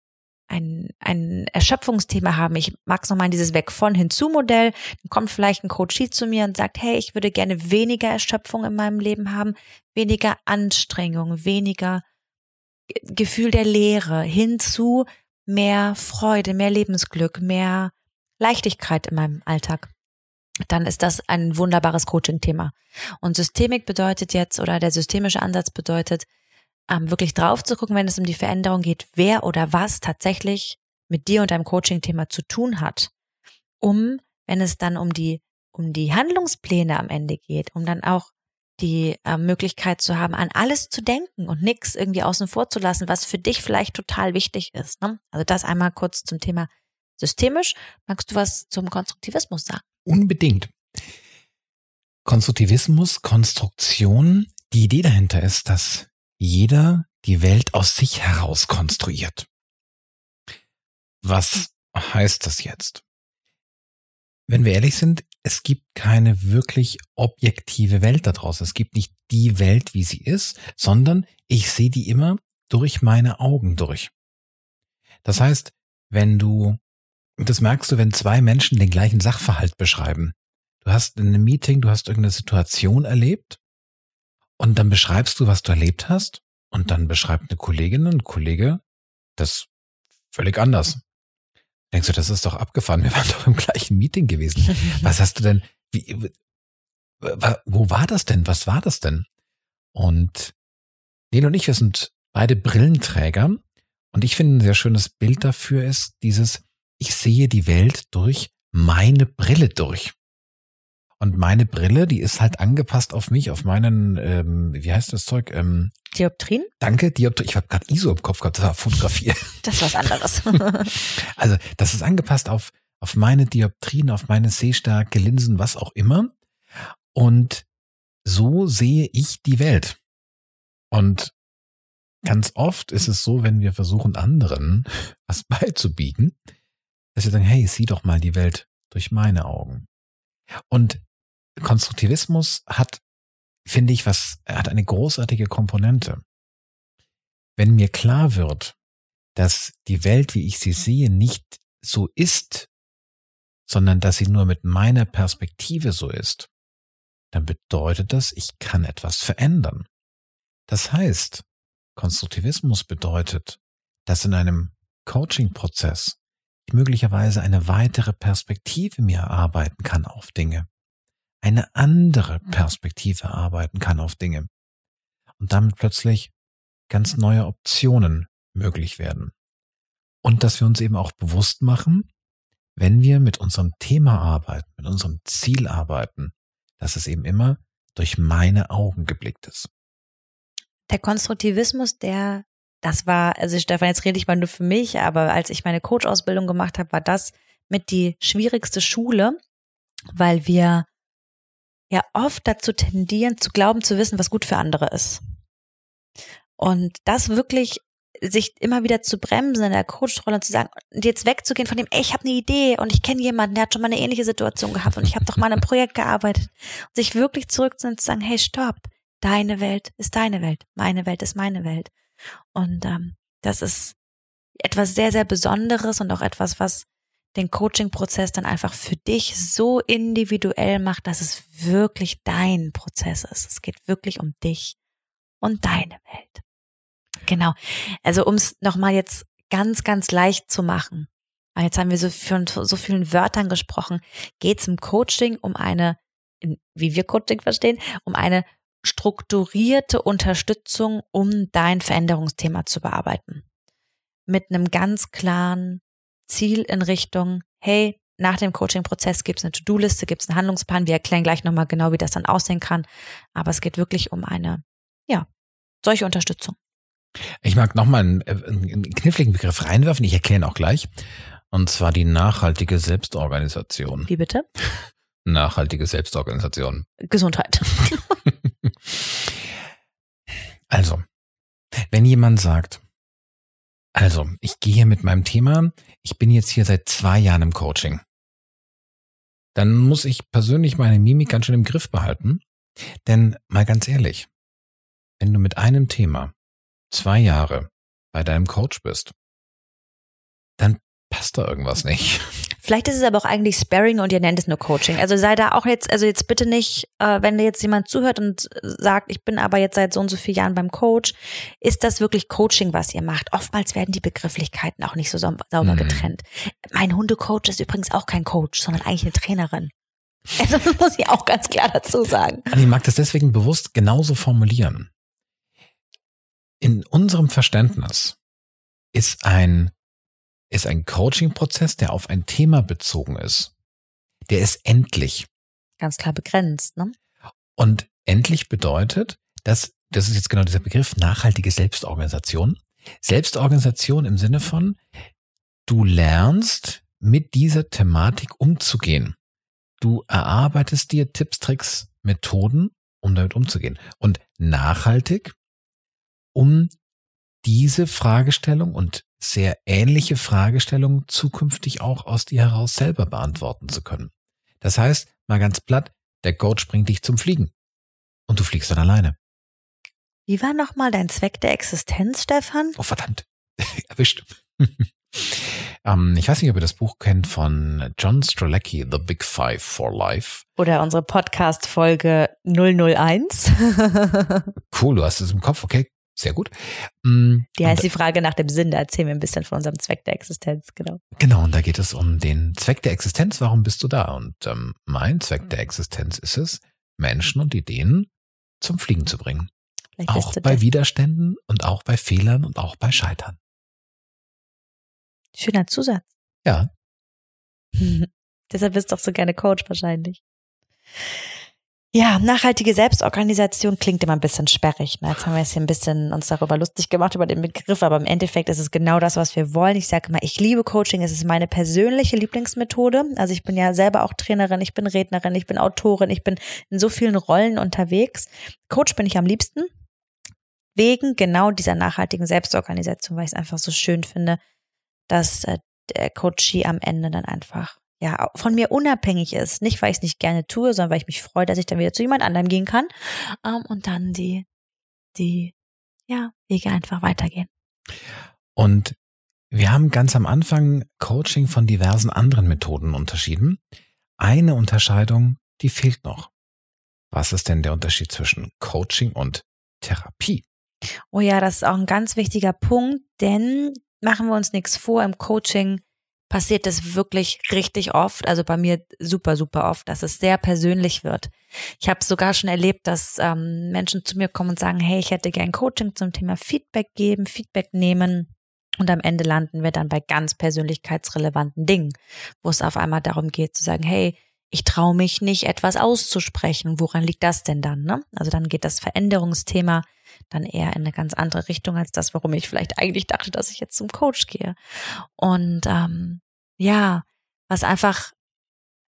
ein, ein Erschöpfungsthema haben. Ich mag es nochmal in dieses Weg von hinzu Modell. Dann kommt vielleicht ein Coach zu mir und sagt, hey, ich würde gerne weniger Erschöpfung in meinem Leben haben, weniger Anstrengung, weniger Gefühl der Leere, hinzu mehr Freude, mehr Lebensglück, mehr Leichtigkeit in meinem Alltag, dann ist das ein wunderbares Coaching-Thema. Und Systemik bedeutet jetzt, oder der systemische Ansatz bedeutet, ähm, wirklich drauf zu gucken, wenn es um die Veränderung geht, wer oder was tatsächlich mit dir und deinem Coaching-Thema zu tun hat, um, wenn es dann um die, um die Handlungspläne am Ende geht, um dann auch die äh, Möglichkeit zu haben, an alles zu denken und nichts irgendwie außen vor zu lassen, was für dich vielleicht total wichtig ist. Ne? Also das einmal kurz zum Thema systemisch. Magst du was zum Konstruktivismus sagen? Unbedingt. Konstruktivismus, Konstruktion, die Idee dahinter ist, dass jeder die Welt aus sich heraus konstruiert. Was heißt das jetzt? Wenn wir ehrlich sind, es gibt keine wirklich objektive Welt da draußen. Es gibt nicht die Welt, wie sie ist, sondern ich sehe die immer durch meine Augen durch. Das heißt, wenn du das merkst du, wenn zwei Menschen den gleichen Sachverhalt beschreiben. Du hast in einem Meeting, du hast irgendeine Situation erlebt und dann beschreibst du, was du erlebt hast und dann beschreibt eine Kollegin und Kollege das völlig anders. Denkst du, das ist doch abgefahren. Wir waren doch im gleichen Meeting gewesen. Was hast du denn, wie, wo war das denn? Was war das denn? Und Neil und ich, wir sind beide Brillenträger. Und ich finde ein sehr schönes Bild dafür ist dieses, ich sehe die Welt durch meine Brille durch. Und meine Brille, die ist halt angepasst auf mich, auf meinen, ähm, wie heißt das Zeug? Ähm, Dioptrien? Danke, Dioptrien. Ich habe gerade ISO im Kopf gehabt, das war Fotografie. Das ist was anderes. also das ist angepasst auf, auf meine Dioptrien, auf meine Sehstärke, Linsen, was auch immer. Und so sehe ich die Welt. Und ganz oft ist es so, wenn wir versuchen, anderen was beizubiegen, dass sie sagen, hey, sieh doch mal die Welt durch meine Augen. Und Konstruktivismus hat, finde ich, was, hat eine großartige Komponente. Wenn mir klar wird, dass die Welt, wie ich sie sehe, nicht so ist, sondern dass sie nur mit meiner Perspektive so ist, dann bedeutet das, ich kann etwas verändern. Das heißt, Konstruktivismus bedeutet, dass in einem Coaching-Prozess ich möglicherweise eine weitere Perspektive mir erarbeiten kann auf Dinge, eine andere Perspektive erarbeiten kann auf Dinge und damit plötzlich ganz neue Optionen möglich werden. Und dass wir uns eben auch bewusst machen, wenn wir mit unserem Thema arbeiten, mit unserem Ziel arbeiten, dass es eben immer durch meine Augen geblickt ist. Der Konstruktivismus, der das war, also Stefan, jetzt rede ich mal nur für mich, aber als ich meine Coach-Ausbildung gemacht habe, war das mit die schwierigste Schule, weil wir ja oft dazu tendieren, zu glauben, zu wissen, was gut für andere ist. Und das wirklich sich immer wieder zu bremsen in der Coach-Rolle und zu sagen, und jetzt wegzugehen von dem, ey, ich habe eine Idee und ich kenne jemanden, der hat schon mal eine ähnliche Situation gehabt und ich habe doch mal an einem Projekt gearbeitet. Und sich wirklich zurückzunehmen und zu sagen, hey, stopp, deine Welt ist deine Welt, meine Welt ist meine Welt. Und ähm, das ist etwas sehr, sehr Besonderes und auch etwas, was den Coaching-Prozess dann einfach für dich so individuell macht, dass es wirklich dein Prozess ist. Es geht wirklich um dich und deine Welt. Genau. Also um es nochmal jetzt ganz, ganz leicht zu machen. Jetzt haben wir so von so vielen Wörtern gesprochen. Geht es im Coaching um eine, wie wir Coaching verstehen, um eine strukturierte Unterstützung, um dein Veränderungsthema zu bearbeiten. Mit einem ganz klaren Ziel in Richtung, hey, nach dem Coaching-Prozess gibt es eine To-Do-Liste, gibt es einen Handlungsplan. Wir erklären gleich nochmal genau, wie das dann aussehen kann. Aber es geht wirklich um eine, ja, solche Unterstützung. Ich mag nochmal einen, äh, einen kniffligen Begriff reinwerfen. Ich erkläre ihn auch gleich. Und zwar die nachhaltige Selbstorganisation. Wie bitte? Nachhaltige Selbstorganisation. Gesundheit. also, wenn jemand sagt, also, ich gehe mit meinem Thema, ich bin jetzt hier seit zwei Jahren im Coaching. dann muss ich persönlich meine Mimik ganz schön im Griff behalten. Denn mal ganz ehrlich, wenn du mit einem Thema zwei Jahre bei deinem Coach bist, dann passt da irgendwas nicht. Vielleicht ist es aber auch eigentlich Sparring und ihr nennt es nur Coaching. Also sei da auch jetzt, also jetzt bitte nicht, äh, wenn dir jetzt jemand zuhört und sagt, ich bin aber jetzt seit so und so vielen Jahren beim Coach, ist das wirklich Coaching, was ihr macht? Oftmals werden die Begrifflichkeiten auch nicht so sauber mhm. getrennt. Mein Hundecoach ist übrigens auch kein Coach, sondern eigentlich eine Trainerin. Also das muss ich auch ganz klar dazu sagen. Ich mag das deswegen bewusst genauso formulieren. In unserem Verständnis ist ein ist ein Coaching-Prozess, der auf ein Thema bezogen ist. Der ist endlich. Ganz klar begrenzt, ne? Und endlich bedeutet, dass, das ist jetzt genau dieser Begriff, nachhaltige Selbstorganisation. Selbstorganisation im Sinne von, du lernst mit dieser Thematik umzugehen. Du erarbeitest dir Tipps, Tricks, Methoden, um damit umzugehen. Und nachhaltig, um diese Fragestellung und sehr ähnliche Fragestellungen zukünftig auch aus dir heraus selber beantworten zu können. Das heißt, mal ganz platt, der Coach bringt dich zum Fliegen. Und du fliegst dann alleine. Wie war nochmal dein Zweck der Existenz, Stefan? Oh, verdammt. Erwischt. ähm, ich weiß nicht, ob ihr das Buch kennt von John Strzelecki, The Big Five for Life. Oder unsere Podcast-Folge 001. cool, du hast es im Kopf. Okay, sehr gut. Mm, die heißt die Frage nach dem Sinn. Da erzählen wir ein bisschen von unserem Zweck der Existenz, genau. Genau, und da geht es um den Zweck der Existenz. Warum bist du da? Und ähm, mein Zweck der Existenz ist es, Menschen und Ideen zum Fliegen zu bringen. Vielleicht auch bei das. Widerständen und auch bei Fehlern und auch bei Scheitern. Schöner Zusatz. Ja. Deshalb bist du doch so gerne Coach wahrscheinlich. Ja, nachhaltige Selbstorganisation klingt immer ein bisschen sperrig. Ne? Jetzt haben wir jetzt hier ein bisschen uns darüber lustig gemacht über den Begriff, aber im Endeffekt ist es genau das, was wir wollen. Ich sage immer, ich liebe Coaching. Es ist meine persönliche Lieblingsmethode. Also ich bin ja selber auch Trainerin, ich bin Rednerin, ich bin Autorin, ich bin in so vielen Rollen unterwegs. Coach bin ich am liebsten wegen genau dieser nachhaltigen Selbstorganisation, weil ich es einfach so schön finde, dass äh, der Coachie am Ende dann einfach ja, von mir unabhängig ist. Nicht, weil ich es nicht gerne tue, sondern weil ich mich freue, dass ich dann wieder zu jemand anderem gehen kann ähm, und dann die, die, ja, Wege einfach weitergehen. Und wir haben ganz am Anfang Coaching von diversen anderen Methoden unterschieden. Eine Unterscheidung, die fehlt noch. Was ist denn der Unterschied zwischen Coaching und Therapie? Oh ja, das ist auch ein ganz wichtiger Punkt, denn machen wir uns nichts vor, im Coaching passiert das wirklich richtig oft, also bei mir super, super oft, dass es sehr persönlich wird. Ich habe sogar schon erlebt, dass ähm, Menschen zu mir kommen und sagen, hey, ich hätte gern Coaching zum Thema Feedback geben, Feedback nehmen. Und am Ende landen wir dann bei ganz persönlichkeitsrelevanten Dingen, wo es auf einmal darum geht zu sagen, hey, ich traue mich nicht, etwas auszusprechen. Woran liegt das denn dann? Ne? Also dann geht das Veränderungsthema dann eher in eine ganz andere Richtung als das, warum ich vielleicht eigentlich dachte, dass ich jetzt zum Coach gehe. Und ähm, ja, was einfach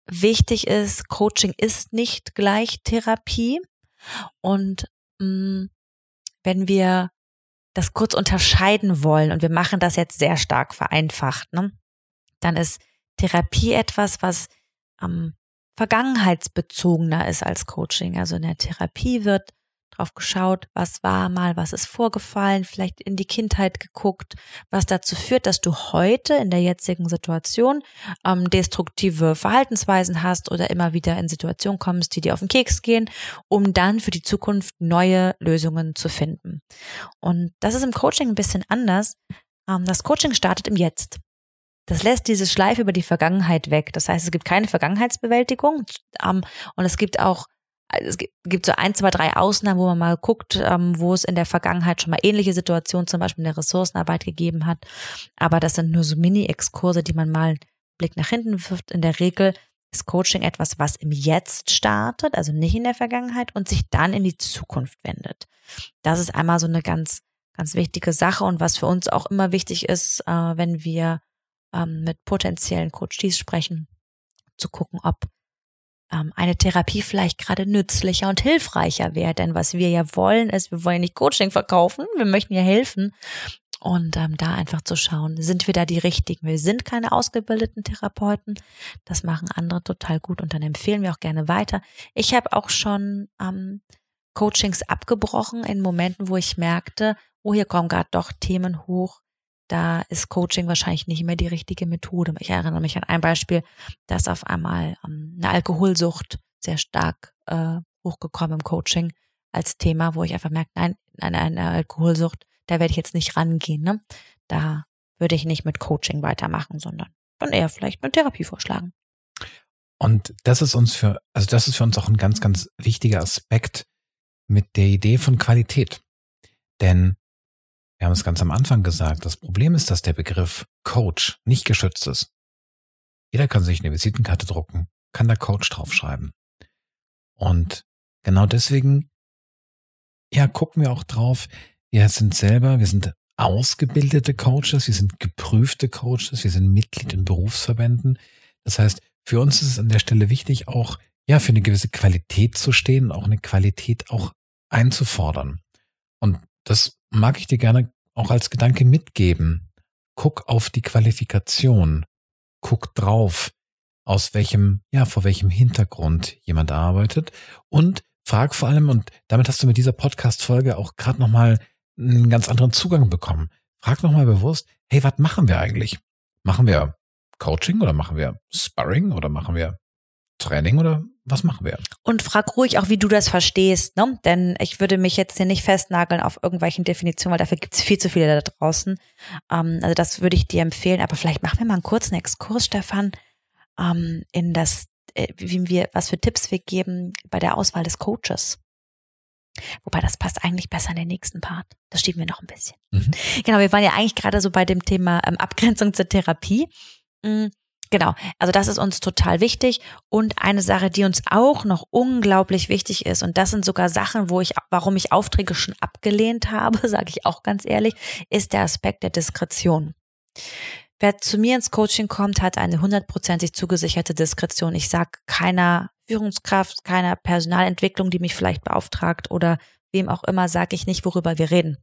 wichtig ist, Coaching ist nicht gleich Therapie. Und mh, mm, wenn wir das kurz unterscheiden wollen, und wir machen das jetzt sehr stark vereinfacht, ne, dann ist Therapie etwas, was ähm, vergangenheitsbezogener ist als Coaching. Also in der Therapie wird drauf geschaut, was war mal, was ist vorgefallen, vielleicht in die Kindheit geguckt, was dazu führt, dass du heute in der jetzigen Situation ähm, destruktive Verhaltensweisen hast oder immer wieder in Situationen kommst, die dir auf den Keks gehen, um dann für die Zukunft neue Lösungen zu finden. Und das ist im Coaching ein bisschen anders. Ähm, das Coaching startet im Jetzt. Das lässt diese Schleife über die Vergangenheit weg. Das heißt, es gibt keine Vergangenheitsbewältigung ähm, und es gibt auch es gibt so ein, zwei, drei Ausnahmen, wo man mal guckt, ähm, wo es in der Vergangenheit schon mal ähnliche Situationen, zum Beispiel in der Ressourcenarbeit gegeben hat. Aber das sind nur so Mini-Exkurse, die man mal Blick nach hinten wirft. In der Regel ist Coaching etwas, was im Jetzt startet, also nicht in der Vergangenheit und sich dann in die Zukunft wendet. Das ist einmal so eine ganz, ganz wichtige Sache und was für uns auch immer wichtig ist, äh, wenn wir ähm, mit potenziellen Coaches sprechen, zu gucken, ob eine Therapie vielleicht gerade nützlicher und hilfreicher wäre. Denn was wir ja wollen, ist, wir wollen nicht Coaching verkaufen, wir möchten ja helfen. Und ähm, da einfach zu schauen, sind wir da die richtigen? Wir sind keine ausgebildeten Therapeuten. Das machen andere total gut und dann empfehlen wir auch gerne weiter. Ich habe auch schon ähm, Coachings abgebrochen in Momenten, wo ich merkte, oh, hier kommen gerade doch Themen hoch. Da ist Coaching wahrscheinlich nicht mehr die richtige Methode. Ich erinnere mich an ein Beispiel, dass auf einmal ähm, eine Alkoholsucht sehr stark äh, hochgekommen im Coaching als Thema, wo ich einfach merke, nein, eine, eine Alkoholsucht, da werde ich jetzt nicht rangehen. Ne? Da würde ich nicht mit Coaching weitermachen, sondern dann eher vielleicht eine Therapie vorschlagen. Und das ist uns für, also das ist für uns auch ein ganz, ganz wichtiger Aspekt mit der Idee von Qualität. Denn wir haben es ganz am Anfang gesagt, das Problem ist, dass der Begriff Coach nicht geschützt ist. Jeder kann sich eine Visitenkarte drucken, kann da Coach draufschreiben. Und genau deswegen, ja, gucken wir auch drauf, wir sind selber, wir sind ausgebildete Coaches, wir sind geprüfte Coaches, wir sind Mitglied in Berufsverbänden. Das heißt, für uns ist es an der Stelle wichtig, auch ja für eine gewisse Qualität zu stehen, auch eine Qualität auch einzufordern. Und das mag ich dir gerne auch als Gedanke mitgeben. Guck auf die Qualifikation. Guck drauf, aus welchem, ja, vor welchem Hintergrund jemand arbeitet und frag vor allem, und damit hast du mit dieser Podcast-Folge auch gerade nochmal einen ganz anderen Zugang bekommen. Frag nochmal bewusst, hey, was machen wir eigentlich? Machen wir Coaching oder machen wir Sparring oder machen wir Training oder was machen wir? Und frag ruhig auch, wie du das verstehst, ne? Denn ich würde mich jetzt hier nicht festnageln auf irgendwelchen Definitionen, weil dafür gibt es viel zu viele da draußen. Ähm, also das würde ich dir empfehlen. Aber vielleicht machen wir mal einen kurzen Exkurs, Stefan, ähm, in das, äh, wie wir, was für Tipps wir geben bei der Auswahl des Coaches. Wobei das passt eigentlich besser in den nächsten Part. Das schieben wir noch ein bisschen. Mhm. Genau, wir waren ja eigentlich gerade so bei dem Thema ähm, Abgrenzung zur Therapie. Mhm. Genau, also das ist uns total wichtig. Und eine Sache, die uns auch noch unglaublich wichtig ist, und das sind sogar Sachen, wo ich, warum ich Aufträge schon abgelehnt habe, sage ich auch ganz ehrlich, ist der Aspekt der Diskretion. Wer zu mir ins Coaching kommt, hat eine hundertprozentig zugesicherte Diskretion. Ich sage keiner Führungskraft, keiner Personalentwicklung, die mich vielleicht beauftragt oder wem auch immer, sage ich nicht, worüber wir reden.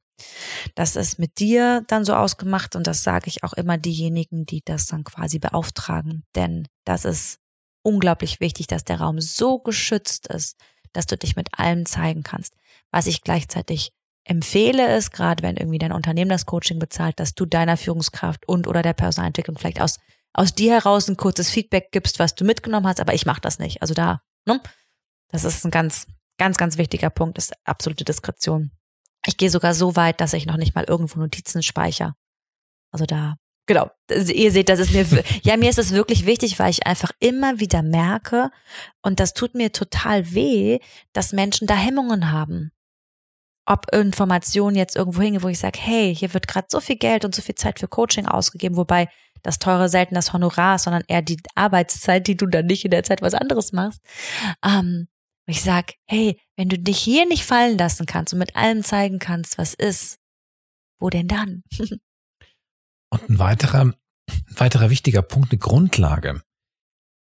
Das ist mit dir dann so ausgemacht und das sage ich auch immer diejenigen, die das dann quasi beauftragen. Denn das ist unglaublich wichtig, dass der Raum so geschützt ist, dass du dich mit allem zeigen kannst. Was ich gleichzeitig empfehle, ist, gerade wenn irgendwie dein Unternehmen das Coaching bezahlt, dass du deiner Führungskraft und oder der Personalentwicklung vielleicht aus, aus dir heraus ein kurzes Feedback gibst, was du mitgenommen hast, aber ich mache das nicht. Also da, ne? Das ist ein ganz, ganz, ganz wichtiger Punkt, ist absolute Diskretion. Ich gehe sogar so weit, dass ich noch nicht mal irgendwo Notizen speichere. Also da, genau. Ihr seht, das ist mir, ja, mir ist es wirklich wichtig, weil ich einfach immer wieder merke, und das tut mir total weh, dass Menschen da Hemmungen haben. Ob Informationen jetzt irgendwo hinge, wo ich sage, hey, hier wird gerade so viel Geld und so viel Zeit für Coaching ausgegeben, wobei das teure selten das Honorar, sondern eher die Arbeitszeit, die du dann nicht in der Zeit was anderes machst. Ähm, und ich sag, hey, wenn du dich hier nicht fallen lassen kannst und mit allem zeigen kannst, was ist, wo denn dann? und ein weiterer, ein weiterer wichtiger Punkt, eine Grundlage,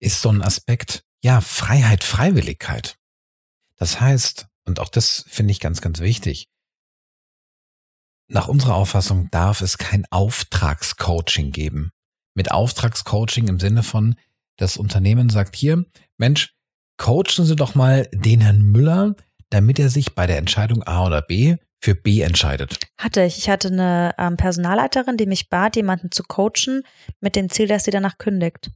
ist so ein Aspekt, ja, Freiheit, Freiwilligkeit. Das heißt, und auch das finde ich ganz, ganz wichtig, nach unserer Auffassung darf es kein Auftragscoaching geben. Mit Auftragscoaching im Sinne von, das Unternehmen sagt hier, Mensch, coachen Sie doch mal den Herrn Müller, damit er sich bei der Entscheidung A oder B für B entscheidet. Hatte ich. Ich hatte eine ähm, Personalleiterin, die mich bat, jemanden zu coachen, mit dem Ziel, dass sie danach kündigt.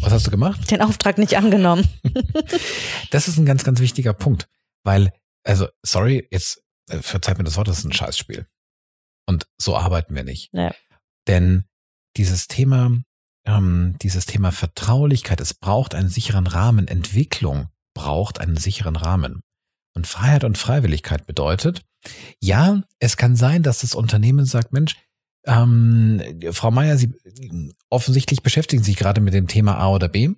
Was hast du gemacht? Den Auftrag nicht angenommen. das ist ein ganz, ganz wichtiger Punkt, weil, also, sorry, jetzt äh, verzeiht mir das Wort, das ist ein Scheißspiel. Und so arbeiten wir nicht. Ja. Denn dieses Thema ähm, dieses Thema Vertraulichkeit, es braucht einen sicheren Rahmen, Entwicklung braucht einen sicheren Rahmen. Und Freiheit und Freiwilligkeit bedeutet, ja, es kann sein, dass das Unternehmen sagt, Mensch, ähm, Frau Meier, Sie offensichtlich beschäftigen sich gerade mit dem Thema A oder B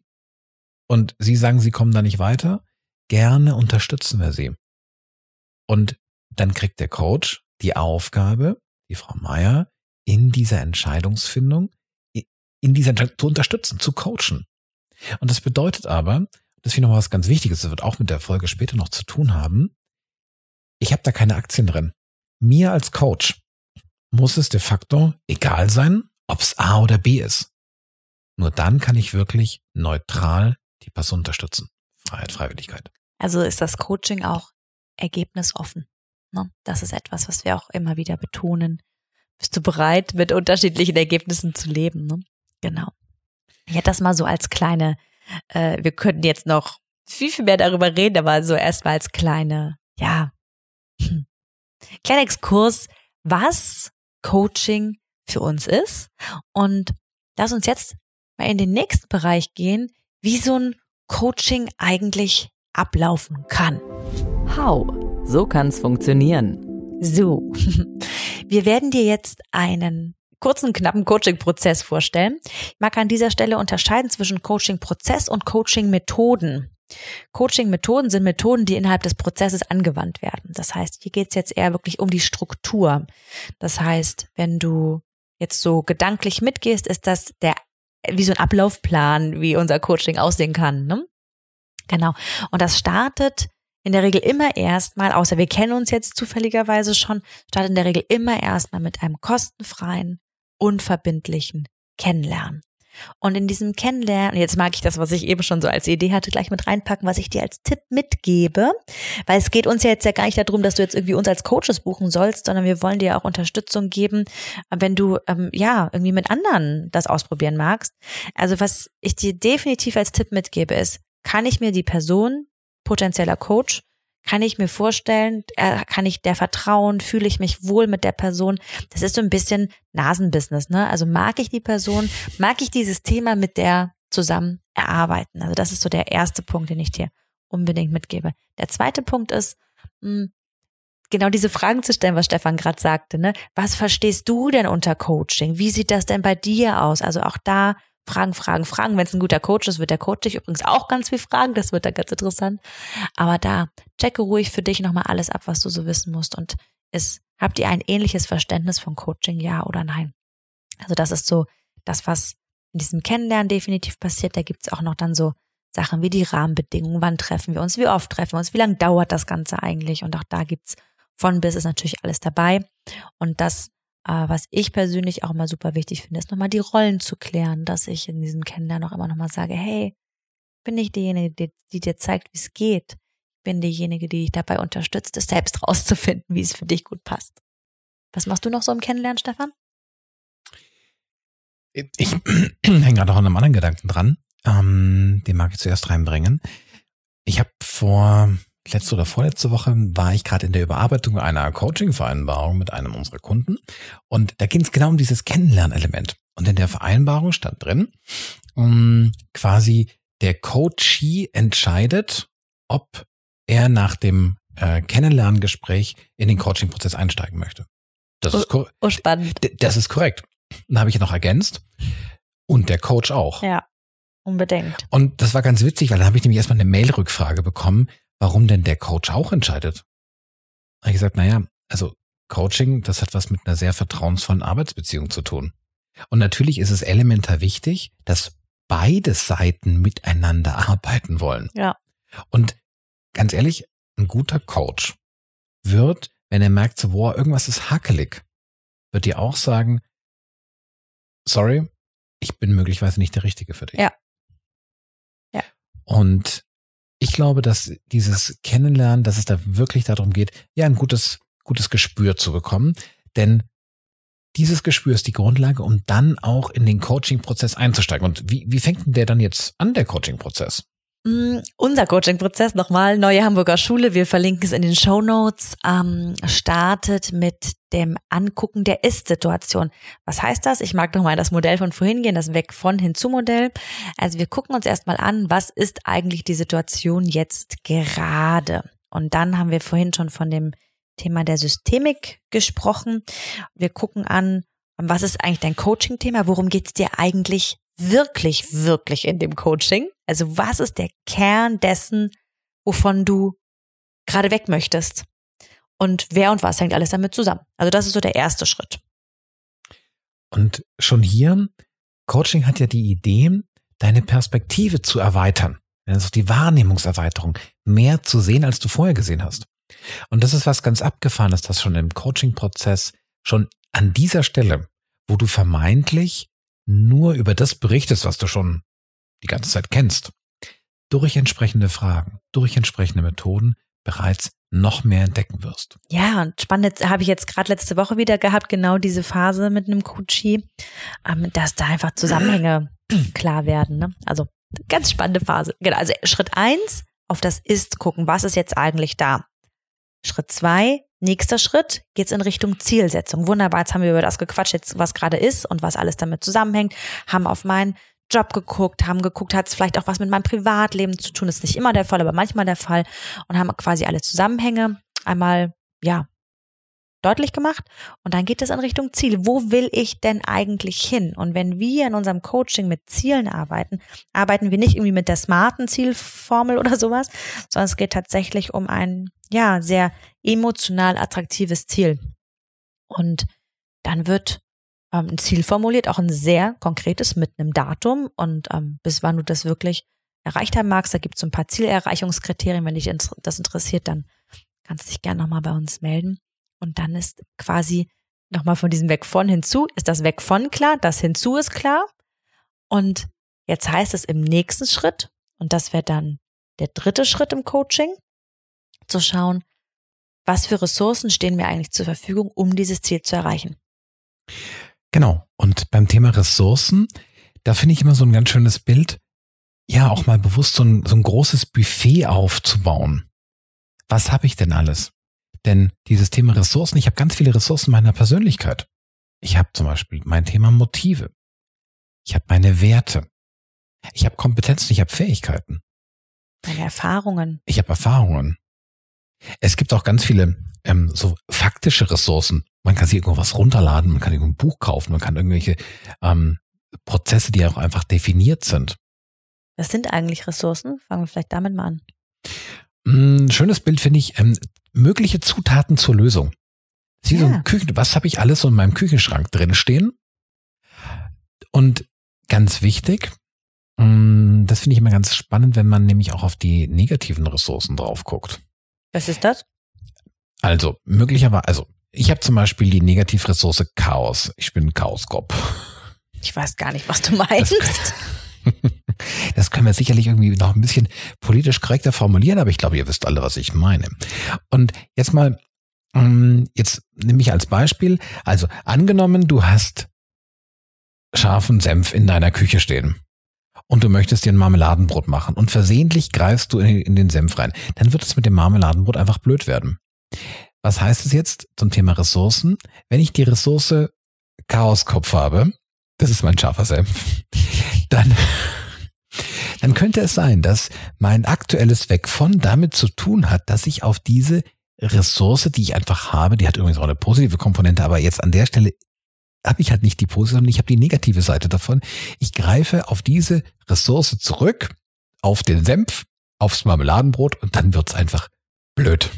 und Sie sagen, Sie kommen da nicht weiter. Gerne unterstützen wir Sie. Und dann kriegt der Coach die Aufgabe, die Frau Meier, in dieser Entscheidungsfindung in dieser zu unterstützen, zu coachen. Und das bedeutet aber, das ich noch was ganz Wichtiges, das wird auch mit der Folge später noch zu tun haben, ich habe da keine Aktien drin. Mir als Coach muss es de facto egal sein, ob es A oder B ist. Nur dann kann ich wirklich neutral die Person unterstützen. Freiheit, Freiwilligkeit. Also ist das Coaching auch ergebnisoffen. Ne? Das ist etwas, was wir auch immer wieder betonen. Bist du bereit, mit unterschiedlichen Ergebnissen zu leben? Ne? Genau. Ich hätte das mal so als kleine, äh, wir könnten jetzt noch viel, viel mehr darüber reden, aber so erstmal als kleine, ja, hm, kleiner Exkurs, was Coaching für uns ist. Und lass uns jetzt mal in den nächsten Bereich gehen, wie so ein Coaching eigentlich ablaufen kann. How? So kann's funktionieren. So, wir werden dir jetzt einen kurzen, knappen Coaching-Prozess vorstellen. Ich mag an dieser Stelle unterscheiden zwischen Coaching-Prozess und Coaching-Methoden. Coaching-Methoden sind Methoden, die innerhalb des Prozesses angewandt werden. Das heißt, hier geht es jetzt eher wirklich um die Struktur. Das heißt, wenn du jetzt so gedanklich mitgehst, ist das der wie so ein Ablaufplan, wie unser Coaching aussehen kann. Ne? Genau. Und das startet in der Regel immer erstmal, außer wir kennen uns jetzt zufälligerweise schon, startet in der Regel immer erstmal mit einem kostenfreien, unverbindlichen Kennenlernen. Und in diesem Kennenlernen, jetzt mag ich das, was ich eben schon so als Idee hatte, gleich mit reinpacken, was ich dir als Tipp mitgebe, weil es geht uns ja jetzt ja gar nicht darum, dass du jetzt irgendwie uns als Coaches buchen sollst, sondern wir wollen dir auch Unterstützung geben, wenn du ähm, ja irgendwie mit anderen das ausprobieren magst. Also was ich dir definitiv als Tipp mitgebe, ist, kann ich mir die Person, potenzieller Coach, kann ich mir vorstellen, äh, kann ich der vertrauen, fühle ich mich wohl mit der Person. Das ist so ein bisschen Nasenbusiness, ne? Also mag ich die Person, mag ich dieses Thema mit der zusammen erarbeiten. Also das ist so der erste Punkt, den ich dir unbedingt mitgebe. Der zweite Punkt ist, mh, hm, genau diese Fragen zu stellen, was Stefan gerade sagte, ne? Was verstehst du denn unter Coaching? Wie sieht das denn bei dir aus? Also auch da Fragen, Fragen, Fragen. Wenn es ein guter Coach ist, wird der Coach dich übrigens auch ganz viel fragen. Das wird dann ganz interessant. Aber da checke ruhig für dich nochmal alles ab, was du so wissen musst. Und ist, habt ihr ein ähnliches Verständnis von Coaching, ja oder nein? Also das ist so das, was in diesem Kennenlernen definitiv passiert. Da gibt's auch noch dann so Sachen wie die Rahmenbedingungen. Wann treffen wir uns? Wie oft treffen wir uns? Wie lange dauert das Ganze eigentlich? Und auch da gibt's von bis ist natürlich alles dabei. Und das was ich persönlich auch immer super wichtig finde, ist nochmal die Rollen zu klären, dass ich in diesem Kennenlernen auch immer nochmal sage, hey, bin ich diejenige, die, die dir zeigt, wie es geht. Bin diejenige, die dich dabei unterstützt, es selbst rauszufinden, wie es für dich gut passt. Was machst du noch so im Kennenlernen, Stefan? Ich hänge gerade noch an einem anderen Gedanken dran. Ähm, den mag ich zuerst reinbringen. Ich habe vor letzte oder vorletzte Woche war ich gerade in der Überarbeitung einer Coaching-Vereinbarung mit einem unserer Kunden und da ging es genau um dieses Kennenlernelement. Und in der Vereinbarung stand drin, um, quasi der Coachee entscheidet, ob er nach dem äh, Kennenlerngespräch in den Coaching-Prozess einsteigen möchte. Das, oh, ist oh, spannend. das ist korrekt. Dann habe ich noch ergänzt. Und der Coach auch. Ja, unbedingt. Und das war ganz witzig, weil dann habe ich nämlich erstmal eine Mail-Rückfrage bekommen, warum denn der Coach auch entscheidet. Habe ich gesagt, naja, also Coaching, das hat was mit einer sehr vertrauensvollen Arbeitsbeziehung zu tun. Und natürlich ist es elementar wichtig, dass beide Seiten miteinander arbeiten wollen. Ja. Und ganz ehrlich, ein guter Coach wird, wenn er merkt, so, boah, irgendwas ist hakelig, wird dir auch sagen, sorry, ich bin möglicherweise nicht der Richtige für dich. Ja. Ja. Und ich glaube, dass dieses Kennenlernen, dass es da wirklich darum geht, ja, ein gutes, gutes Gespür zu bekommen. Denn dieses Gespür ist die Grundlage, um dann auch in den Coaching-Prozess einzusteigen. Und wie, wie fängt denn der dann jetzt an, der Coaching-Prozess? Mm, unser Coaching-Prozess nochmal, Neue Hamburger Schule, wir verlinken es in den Show Notes, ähm, startet mit dem Angucken der Ist-Situation. Was heißt das? Ich mag nochmal das Modell von vorhin gehen, das Weg von hinzu Modell. Also wir gucken uns erstmal an, was ist eigentlich die Situation jetzt gerade? Und dann haben wir vorhin schon von dem Thema der Systemik gesprochen. Wir gucken an, was ist eigentlich dein Coaching-Thema? Worum geht es dir eigentlich wirklich, wirklich in dem Coaching? Also was ist der Kern dessen, wovon du gerade weg möchtest? Und wer und was hängt alles damit zusammen? Also das ist so der erste Schritt. Und schon hier, Coaching hat ja die Idee, deine Perspektive zu erweitern. Das ist die Wahrnehmungserweiterung, mehr zu sehen, als du vorher gesehen hast. Und das ist was ganz Abgefahrenes, dass schon im Coaching-Prozess schon an dieser Stelle, wo du vermeintlich nur über das berichtest, was du schon die ganze Zeit kennst, durch entsprechende Fragen, durch entsprechende Methoden bereits noch mehr entdecken wirst. Ja, und spannend habe ich jetzt gerade letzte Woche wieder gehabt, genau diese Phase mit einem Coachie, ähm, dass da einfach Zusammenhänge klar werden. Ne? Also ganz spannende Phase. Genau, also Schritt eins, auf das Ist gucken, was ist jetzt eigentlich da. Schritt zwei, nächster Schritt, geht's in Richtung Zielsetzung. Wunderbar, jetzt haben wir über das gequatscht, jetzt was gerade ist und was alles damit zusammenhängt, haben auf meinen Job geguckt, haben geguckt, hat es vielleicht auch was mit meinem Privatleben zu tun. Ist nicht immer der Fall, aber manchmal der Fall. Und haben quasi alle Zusammenhänge einmal, ja, deutlich gemacht. Und dann geht es in Richtung Ziel. Wo will ich denn eigentlich hin? Und wenn wir in unserem Coaching mit Zielen arbeiten, arbeiten wir nicht irgendwie mit der smarten Zielformel oder sowas, sondern es geht tatsächlich um ein, ja, sehr emotional attraktives Ziel. Und dann wird ähm, ein Ziel formuliert, auch ein sehr konkretes mit einem Datum und ähm, bis wann du das wirklich erreicht haben magst. Da gibt es so ein paar Zielerreichungskriterien. Wenn dich das interessiert, dann kannst du dich gerne nochmal bei uns melden. Und dann ist quasi nochmal von diesem Weg von hinzu, ist das Weg von klar, das hinzu ist klar. Und jetzt heißt es im nächsten Schritt, und das wäre dann der dritte Schritt im Coaching, zu schauen, was für Ressourcen stehen mir eigentlich zur Verfügung, um dieses Ziel zu erreichen. Genau. Und beim Thema Ressourcen, da finde ich immer so ein ganz schönes Bild, ja, auch mal bewusst so ein, so ein großes Buffet aufzubauen. Was habe ich denn alles? Denn dieses Thema Ressourcen, ich habe ganz viele Ressourcen meiner Persönlichkeit. Ich habe zum Beispiel mein Thema Motive. Ich habe meine Werte. Ich habe Kompetenzen, ich habe Fähigkeiten. Meine Erfahrungen. Ich habe Erfahrungen. Es gibt auch ganz viele ähm, so faktische Ressourcen. Man kann sich irgendwas runterladen, man kann ein Buch kaufen, man kann irgendwelche ähm, Prozesse, die auch einfach definiert sind. Was sind eigentlich Ressourcen? Fangen wir vielleicht damit mal an. Ein mm, schönes Bild finde ich, ähm, mögliche Zutaten zur Lösung. Sie ja. so ein Küchen, was habe ich alles so in meinem Küchenschrank drin stehen? Und ganz wichtig, mm, das finde ich immer ganz spannend, wenn man nämlich auch auf die negativen Ressourcen drauf guckt. Was ist das? Also, möglicherweise, also ich habe zum Beispiel die Negativressource Chaos. Ich bin Chaoskopf. Ich weiß gar nicht, was du meinst. Das, das können wir sicherlich irgendwie noch ein bisschen politisch korrekter formulieren, aber ich glaube, ihr wisst alle, was ich meine. Und jetzt mal, ähm, jetzt nehme ich als Beispiel, also angenommen, du hast scharfen Senf in deiner Küche stehen und du möchtest dir ein Marmeladenbrot machen und versehentlich greifst du in den Senf rein, dann wird es mit dem Marmeladenbrot einfach blöd werden. Was heißt es jetzt zum Thema Ressourcen? Wenn ich die Ressource Chaoskopf habe, das ist mein scharfer Senf, dann, dann könnte es sein, dass mein aktuelles Weg von damit zu tun hat, dass ich auf diese Ressource, die ich einfach habe, die hat übrigens auch eine positive Komponente, aber jetzt an der Stelle habe ich halt nicht die positive, sondern ich habe die negative Seite davon. Ich greife auf diese Ressource zurück, auf den Senf, aufs Marmeladenbrot und dann wird's einfach blöd.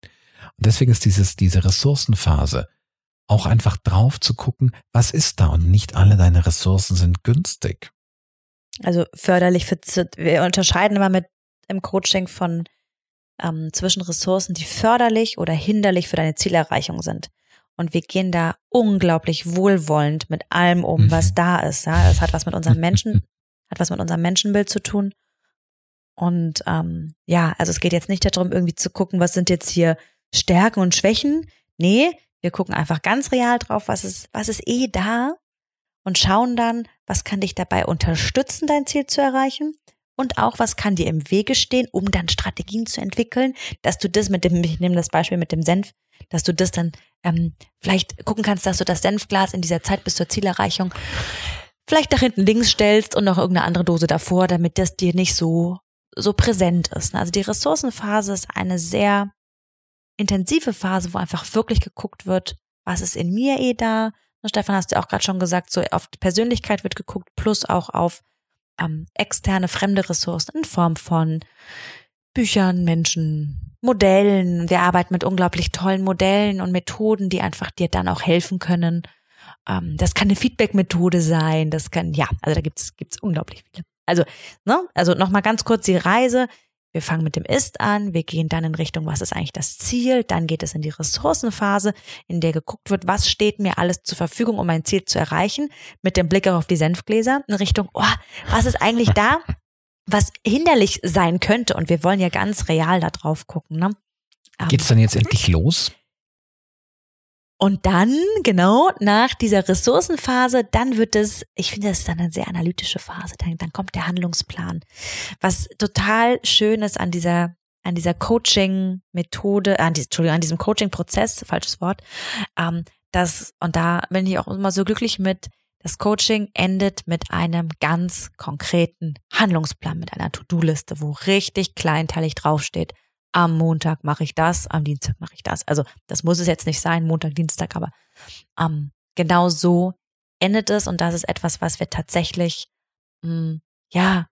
Und deswegen ist dieses, diese Ressourcenphase auch einfach drauf zu gucken, was ist da und nicht alle deine Ressourcen sind günstig. Also förderlich für, wir unterscheiden immer mit im Coaching von ähm, zwischen Ressourcen, die förderlich oder hinderlich für deine Zielerreichung sind. Und wir gehen da unglaublich wohlwollend mit allem um, was mhm. da ist. Ja, das hat was mit unserem Menschen, hat was mit unserem Menschenbild zu tun. Und ähm, ja, also es geht jetzt nicht darum, irgendwie zu gucken, was sind jetzt hier Stärken und Schwächen. Nee, wir gucken einfach ganz real drauf, was ist, was ist eh da und schauen dann, was kann dich dabei unterstützen, dein Ziel zu erreichen und auch, was kann dir im Wege stehen, um dann Strategien zu entwickeln, dass du das mit dem, ich nehme das Beispiel mit dem Senf, dass du das dann ähm, vielleicht gucken kannst, dass du das Senfglas in dieser Zeit bis zur Zielerreichung vielleicht nach hinten links stellst und noch irgendeine andere Dose davor, damit das dir nicht so so präsent ist. Also die Ressourcenphase ist eine sehr intensive Phase, wo einfach wirklich geguckt wird, was ist in mir eh da. Stefan, hast du auch gerade schon gesagt, so auf Persönlichkeit wird geguckt, plus auch auf ähm, externe, fremde Ressourcen in Form von Büchern, Menschen, Modellen. Wir arbeiten mit unglaublich tollen Modellen und Methoden, die einfach dir dann auch helfen können. Ähm, das kann eine Feedback-Methode sein, das kann, ja, also da gibt's gibt's unglaublich viele. Also, ne, also nochmal ganz kurz die Reise wir fangen mit dem Ist an, wir gehen dann in Richtung, was ist eigentlich das Ziel, dann geht es in die Ressourcenphase, in der geguckt wird, was steht mir alles zur Verfügung, um mein Ziel zu erreichen, mit dem Blick auch auf die Senfgläser, in Richtung, oh, was ist eigentlich da, was hinderlich sein könnte und wir wollen ja ganz real da drauf gucken. Ne? Geht's dann jetzt endlich los? Und dann, genau, nach dieser Ressourcenphase, dann wird es, ich finde, das ist dann eine sehr analytische Phase, dann, dann kommt der Handlungsplan. Was total schön ist an dieser, an dieser Coaching-Methode, an, die, an diesem Coaching-Prozess, falsches Wort, ähm, das, und da bin ich auch immer so glücklich mit, das Coaching endet mit einem ganz konkreten Handlungsplan, mit einer To-Do-Liste, wo richtig kleinteilig draufsteht, am Montag mache ich das, am Dienstag mache ich das. Also das muss es jetzt nicht sein, Montag, Dienstag, aber ähm, genau so endet es und das ist etwas, was wir tatsächlich, mh, hm, ja,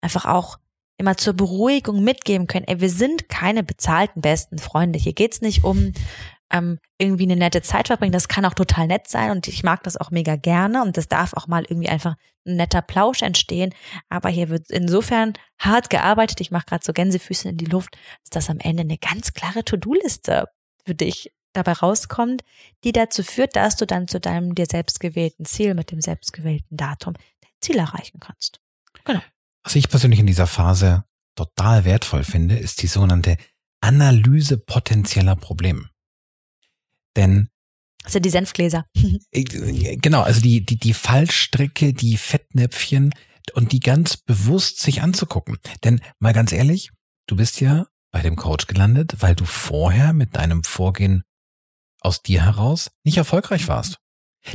einfach auch immer zur Beruhigung mitgeben können. Ey, wir sind keine bezahlten besten Freunde. Hier geht's nicht um ähm, irgendwie eine nette Zeit verbringen. Das kann auch total nett sein und ich mag das auch mega gerne und das darf auch mal irgendwie einfach ein netter Plausch entstehen. Aber hier wird insofern hart gearbeitet. Ich mache gerade so Gänsefüße in die Luft, dass das am Ende eine ganz klare To-Do-Liste für dich dabei rauskommt, die dazu führt, dass du dann zu deinem dir selbst gewählten Ziel mit dem selbstgewählten Datum dein Ziel erreichen kannst. Genau. Was ich persönlich in dieser Phase total wertvoll finde, ist die sogenannte Analyse potenzieller Probleme. Denn das sind die Senfgläser. genau, also die, die, die Fallstricke, die Fettnäpfchen und die ganz bewusst sich anzugucken. Denn mal ganz ehrlich, du bist ja bei dem Coach gelandet, weil du vorher mit deinem Vorgehen aus dir heraus nicht erfolgreich warst.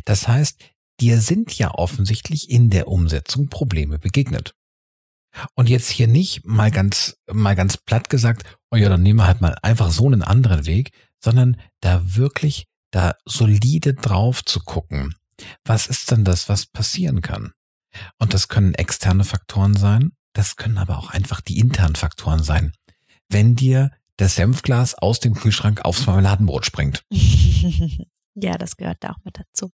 Das heißt, dir sind ja offensichtlich in der Umsetzung Probleme begegnet. Und jetzt hier nicht mal ganz, mal ganz platt gesagt, oh ja, dann nehmen wir halt mal einfach so einen anderen Weg, sondern da wirklich da solide drauf zu gucken. Was ist denn das, was passieren kann? Und das können externe Faktoren sein, das können aber auch einfach die internen Faktoren sein. Wenn dir das Senfglas aus dem Kühlschrank aufs Marmeladenbrot springt. ja, das gehört da auch mit dazu.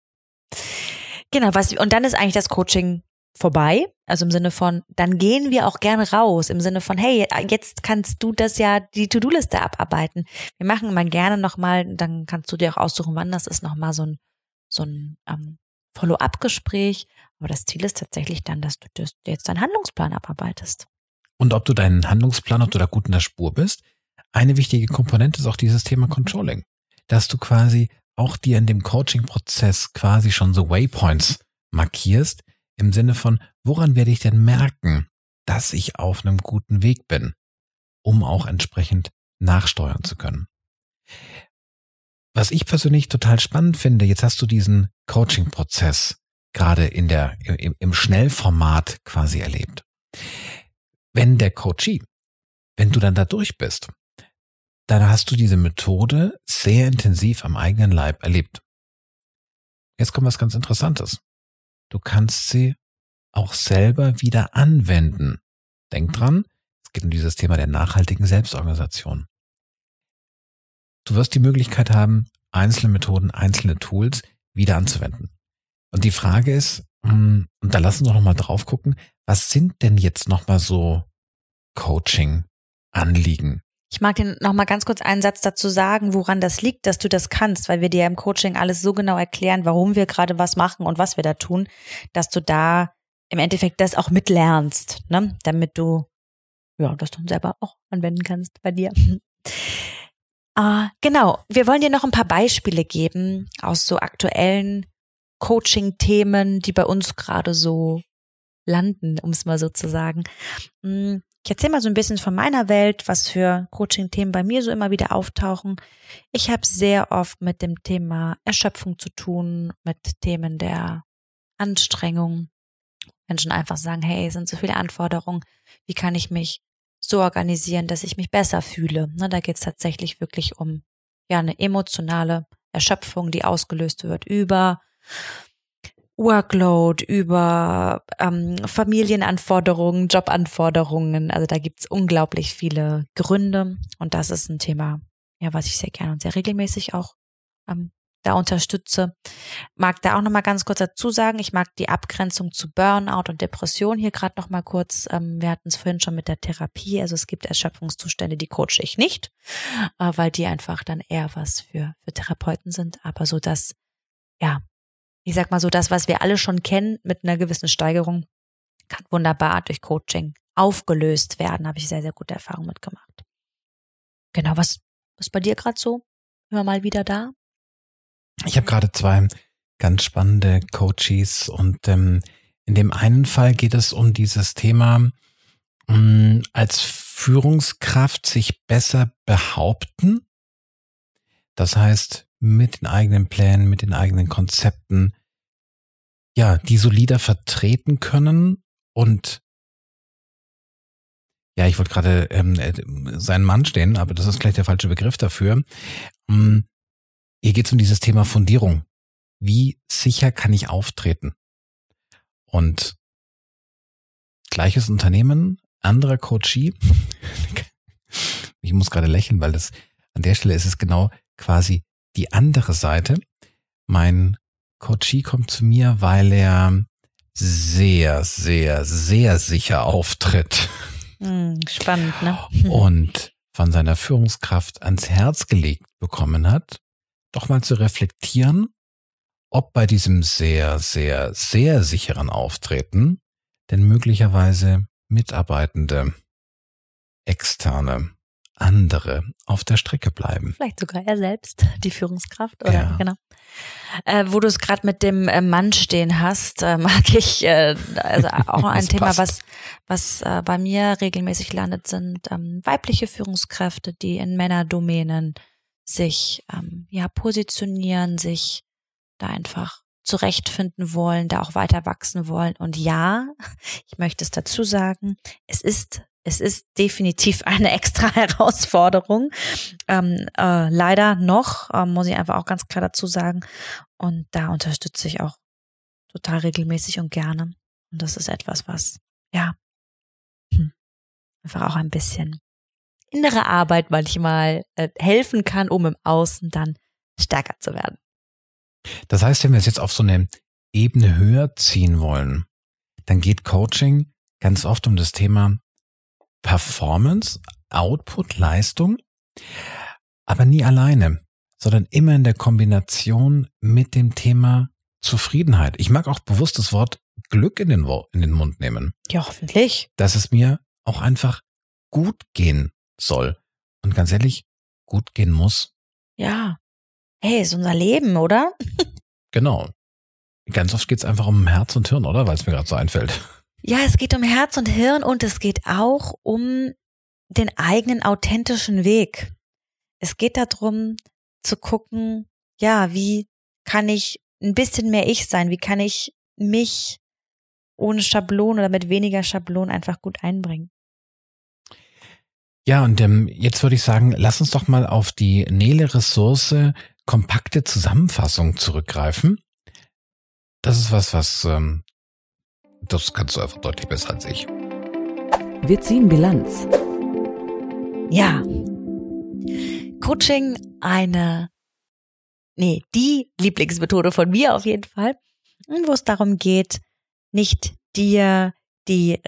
Genau, was, und dann ist eigentlich das Coaching vorbei. Also im Sinne von, dann gehen wir auch gerne raus. Im Sinne von, hey, jetzt kannst du das ja, die To-Do-Liste abarbeiten. Wir machen immer gerne nochmal, dann kannst du dir auch aussuchen, wann das ist, nochmal so ein, so ein ähm, Follow-up-Gespräch. Aber das Ziel ist tatsächlich dann, dass du das, jetzt deinen Handlungsplan abarbeitest. Und ob du deinen Handlungsplan, ob du da gut in der Spur bist, eine wichtige Komponente ist auch dieses Thema Controlling. Dass du quasi auch dir in dem Coaching-Prozess quasi schon so Waypoints markierst, im Sinne von, woran werde ich denn merken, dass ich auf einem guten Weg bin, um auch entsprechend nachsteuern zu können. Was ich persönlich total spannend finde, jetzt hast du diesen Coaching-Prozess gerade in der, im, im Schnellformat quasi erlebt. Wenn der Coachee, wenn du dann da durch bist, dann hast du diese Methode sehr intensiv am eigenen Leib erlebt. Jetzt kommt was ganz Interessantes. Du kannst sie auch selber wieder anwenden. Denk dran, es geht um dieses Thema der nachhaltigen Selbstorganisation. Du wirst die Möglichkeit haben, einzelne Methoden, einzelne Tools wieder anzuwenden. Und die Frage ist, hm, und da lassen wir noch mal drauf gucken, was sind denn jetzt noch mal so Coaching-Anliegen? Ich mag dir noch mal ganz kurz einen Satz dazu sagen, woran das liegt, dass du das kannst, weil wir dir im Coaching alles so genau erklären, warum wir gerade was machen und was wir da tun, dass du da im Endeffekt das auch mitlernst, ne? damit du ja das dann selber auch anwenden kannst bei dir. Uh, genau, wir wollen dir noch ein paar Beispiele geben aus so aktuellen Coaching-Themen, die bei uns gerade so landen, um es mal so zu sagen. Ich erzähle mal so ein bisschen von meiner Welt, was für Coaching-Themen bei mir so immer wieder auftauchen. Ich habe sehr oft mit dem Thema Erschöpfung zu tun, mit Themen der Anstrengung. Menschen einfach sagen, hey, es sind so viele Anforderungen, wie kann ich mich so organisieren, dass ich mich besser fühle. Ne, da geht es tatsächlich wirklich um ja eine emotionale Erschöpfung, die ausgelöst wird über Workload, über ähm, Familienanforderungen, Jobanforderungen. Also da gibt's unglaublich viele Gründe und das ist ein Thema, ja, was ich sehr gerne und sehr regelmäßig auch ähm, da unterstütze. Mag da auch nochmal ganz kurz dazu sagen, ich mag die Abgrenzung zu Burnout und Depression hier gerade nochmal kurz. Ähm, wir hatten es vorhin schon mit der Therapie. Also es gibt Erschöpfungszustände, die coache ich nicht, äh, weil die einfach dann eher was für, für Therapeuten sind. Aber so das, ja, ich sag mal so das, was wir alle schon kennen mit einer gewissen Steigerung, kann wunderbar durch Coaching aufgelöst werden. Habe ich sehr, sehr gute Erfahrungen mitgemacht. Genau, was, was bei dir gerade so? Immer mal wieder da? Ich habe gerade zwei ganz spannende Coaches und ähm, in dem einen Fall geht es um dieses Thema, mh, mm, als Führungskraft sich besser behaupten. Das heißt, mit den eigenen Plänen, mit den eigenen Konzepten, ja, die solider vertreten können und ja, ich wollte gerade ähm, äh, seinen Mann stehen, aber das ist gleich der falsche Begriff dafür. Ähm, hier geht es um dieses Thema Fundierung. Wie sicher kann ich auftreten? Und gleiches Unternehmen, anderer Coachie. ich muss gerade lächeln, weil das an der Stelle ist es genau quasi die andere Seite. Mein Coachie kommt zu mir, weil er sehr, sehr, sehr sicher auftritt. Hm, spannend, ne? Und von seiner Führungskraft ans Herz gelegt bekommen hat, doch mal zu reflektieren, ob bei diesem sehr, sehr, sehr sicheren Auftreten denn möglicherweise Mitarbeitende, externe, andere auf der Strecke bleiben. Vielleicht sogar er selbst, die Führungskraft, oder? Ja. Genau. Äh, wo du es gerade mit dem äh, Mann stehen hast, äh, mag ich äh, also auch ein Thema, was was äh, bei mir regelmäßig landet, sind ähm, weibliche Führungskräfte, die in Männerdomänen sich ähm, ja positionieren, sich da einfach zurechtfinden wollen, da auch weiter wachsen wollen. Und ja, ich möchte es dazu sagen, es ist es ist definitiv eine extra Herausforderung. Ähm, äh, leider noch, äh, muss ich einfach auch ganz klar dazu sagen. Und da unterstütze ich auch total regelmäßig und gerne. Und das ist etwas, was, ja, hm, einfach auch ein bisschen innere Arbeit manchmal äh, helfen kann, um im Außen dann stärker zu werden. Das heißt, wenn wir es jetzt auf so eine Ebene höher ziehen wollen, dann geht Coaching ganz oft um das Thema Performance, Output, Leistung, aber nie alleine, sondern immer in der Kombination mit dem Thema Zufriedenheit. Ich mag auch bewusst das Wort Glück in den, in den Mund nehmen. Ja, hoffentlich. Dass es mir auch einfach gut gehen soll. Und ganz ehrlich, gut gehen muss. Ja. Hey, ist unser Leben, oder? genau. Ganz oft geht es einfach um Herz und Hirn, oder? Weil es mir gerade so einfällt. Ja, es geht um Herz und Hirn und es geht auch um den eigenen authentischen Weg. Es geht darum zu gucken, ja, wie kann ich ein bisschen mehr ich sein? Wie kann ich mich ohne Schablon oder mit weniger Schablon einfach gut einbringen? Ja, und ähm, jetzt würde ich sagen, lass uns doch mal auf die Nele-Ressource kompakte Zusammenfassung zurückgreifen. Das ist was, was ähm, das kannst du einfach deutlich besser als ich. Wir ziehen Bilanz. Ja. Coaching eine, nee, die Lieblingsmethode von mir auf jeden Fall, wo es darum geht, nicht dir die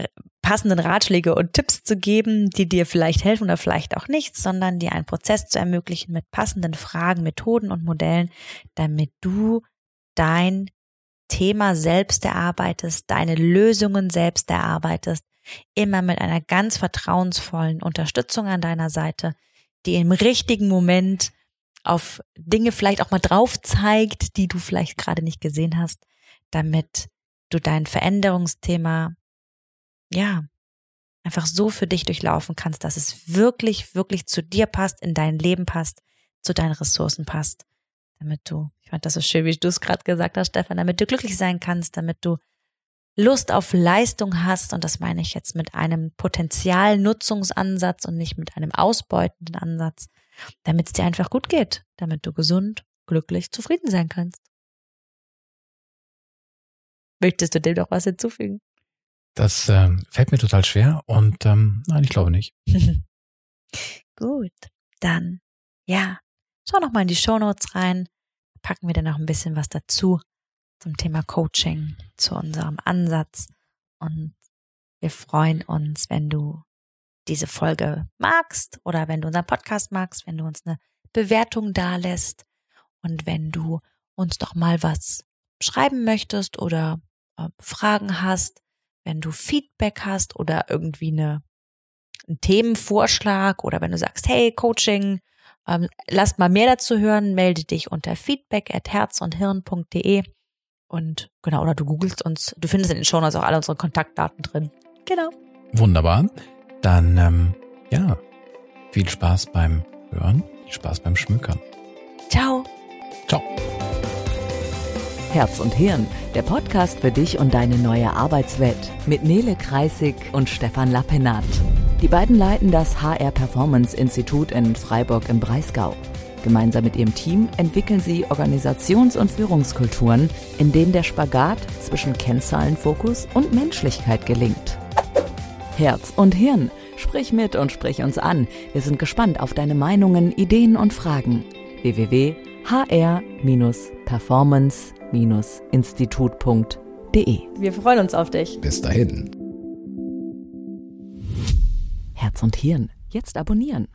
passenden Ratschläge und Tipps zu geben, die dir vielleicht helfen oder vielleicht auch nicht, sondern dir einen Prozess zu ermöglichen mit passenden Fragen, Methoden und Modellen, damit du dein Thema selbst erarbeitest, deine Lösungen selbst erarbeitest, immer mit einer ganz vertrauensvollen Unterstützung an deiner Seite, die im richtigen Moment auf Dinge vielleicht auch mal drauf zeigt, die du vielleicht gerade nicht gesehen hast, damit du dein Veränderungsthema, ja, einfach so für dich durchlaufen kannst, dass es wirklich, wirklich zu dir passt, in dein Leben passt, zu deinen Ressourcen passt damit du, ich fand das so schön, wie du es gerade gesagt hast, Stefan, damit du glücklich sein kannst, damit du Lust auf Leistung hast, und das meine ich jetzt mit einem Potenzialnutzungsansatz und nicht mit einem ausbeutenden Ansatz, damit es dir einfach gut geht, damit du gesund, glücklich, zufrieden sein kannst. Möchtest du dem doch was hinzufügen? Das äh, fällt mir total schwer und ähm, nein, ich glaube nicht. gut, dann ja, Schau noch mal in die Show Notes rein. packen wir dann noch ein bisschen was dazu zum Thema Coaching, zu unserem Ansatz. Und wir freuen uns, wenn du diese Folge magst oder wenn du unseren Podcast magst, wenn du uns eine Bewertung dalässt und wenn du uns doch mal was schreiben möchtest oder äh, Fragen hast, wenn du Feedback hast oder irgendwie eine, einen Themenvorschlag oder wenn du sagst, hey, Coaching, ähm, lasst mal mehr dazu hören, melde dich unter feedback at herzundhirn.de und genau, oder du googelst uns, du findest in den Shownotes auch alle unsere Kontaktdaten drin. Genau. Wunderbar. Dann, ähm, ja, viel Spaß beim Hören, viel Spaß beim Schmückern. Ciao. Ciao. Herz und Hirn, der Podcast für dich und deine neue Arbeitswelt mit Nele Kreisig und Stefan Lappenat. Die beiden leiten das HR Performance Institut in Freiburg im Breisgau. Gemeinsam mit ihrem Team entwickeln sie Organisations- und Führungskulturen, in denen der Spagat zwischen Kennzahlenfokus und Menschlichkeit gelingt. Herz und Hirn, sprich mit und sprich uns an. Wir sind gespannt auf deine Meinungen, Ideen und Fragen. www.hr-performance-institut.de Wir freuen uns auf dich. Bis dahin. Herz und Hirn, jetzt abonnieren.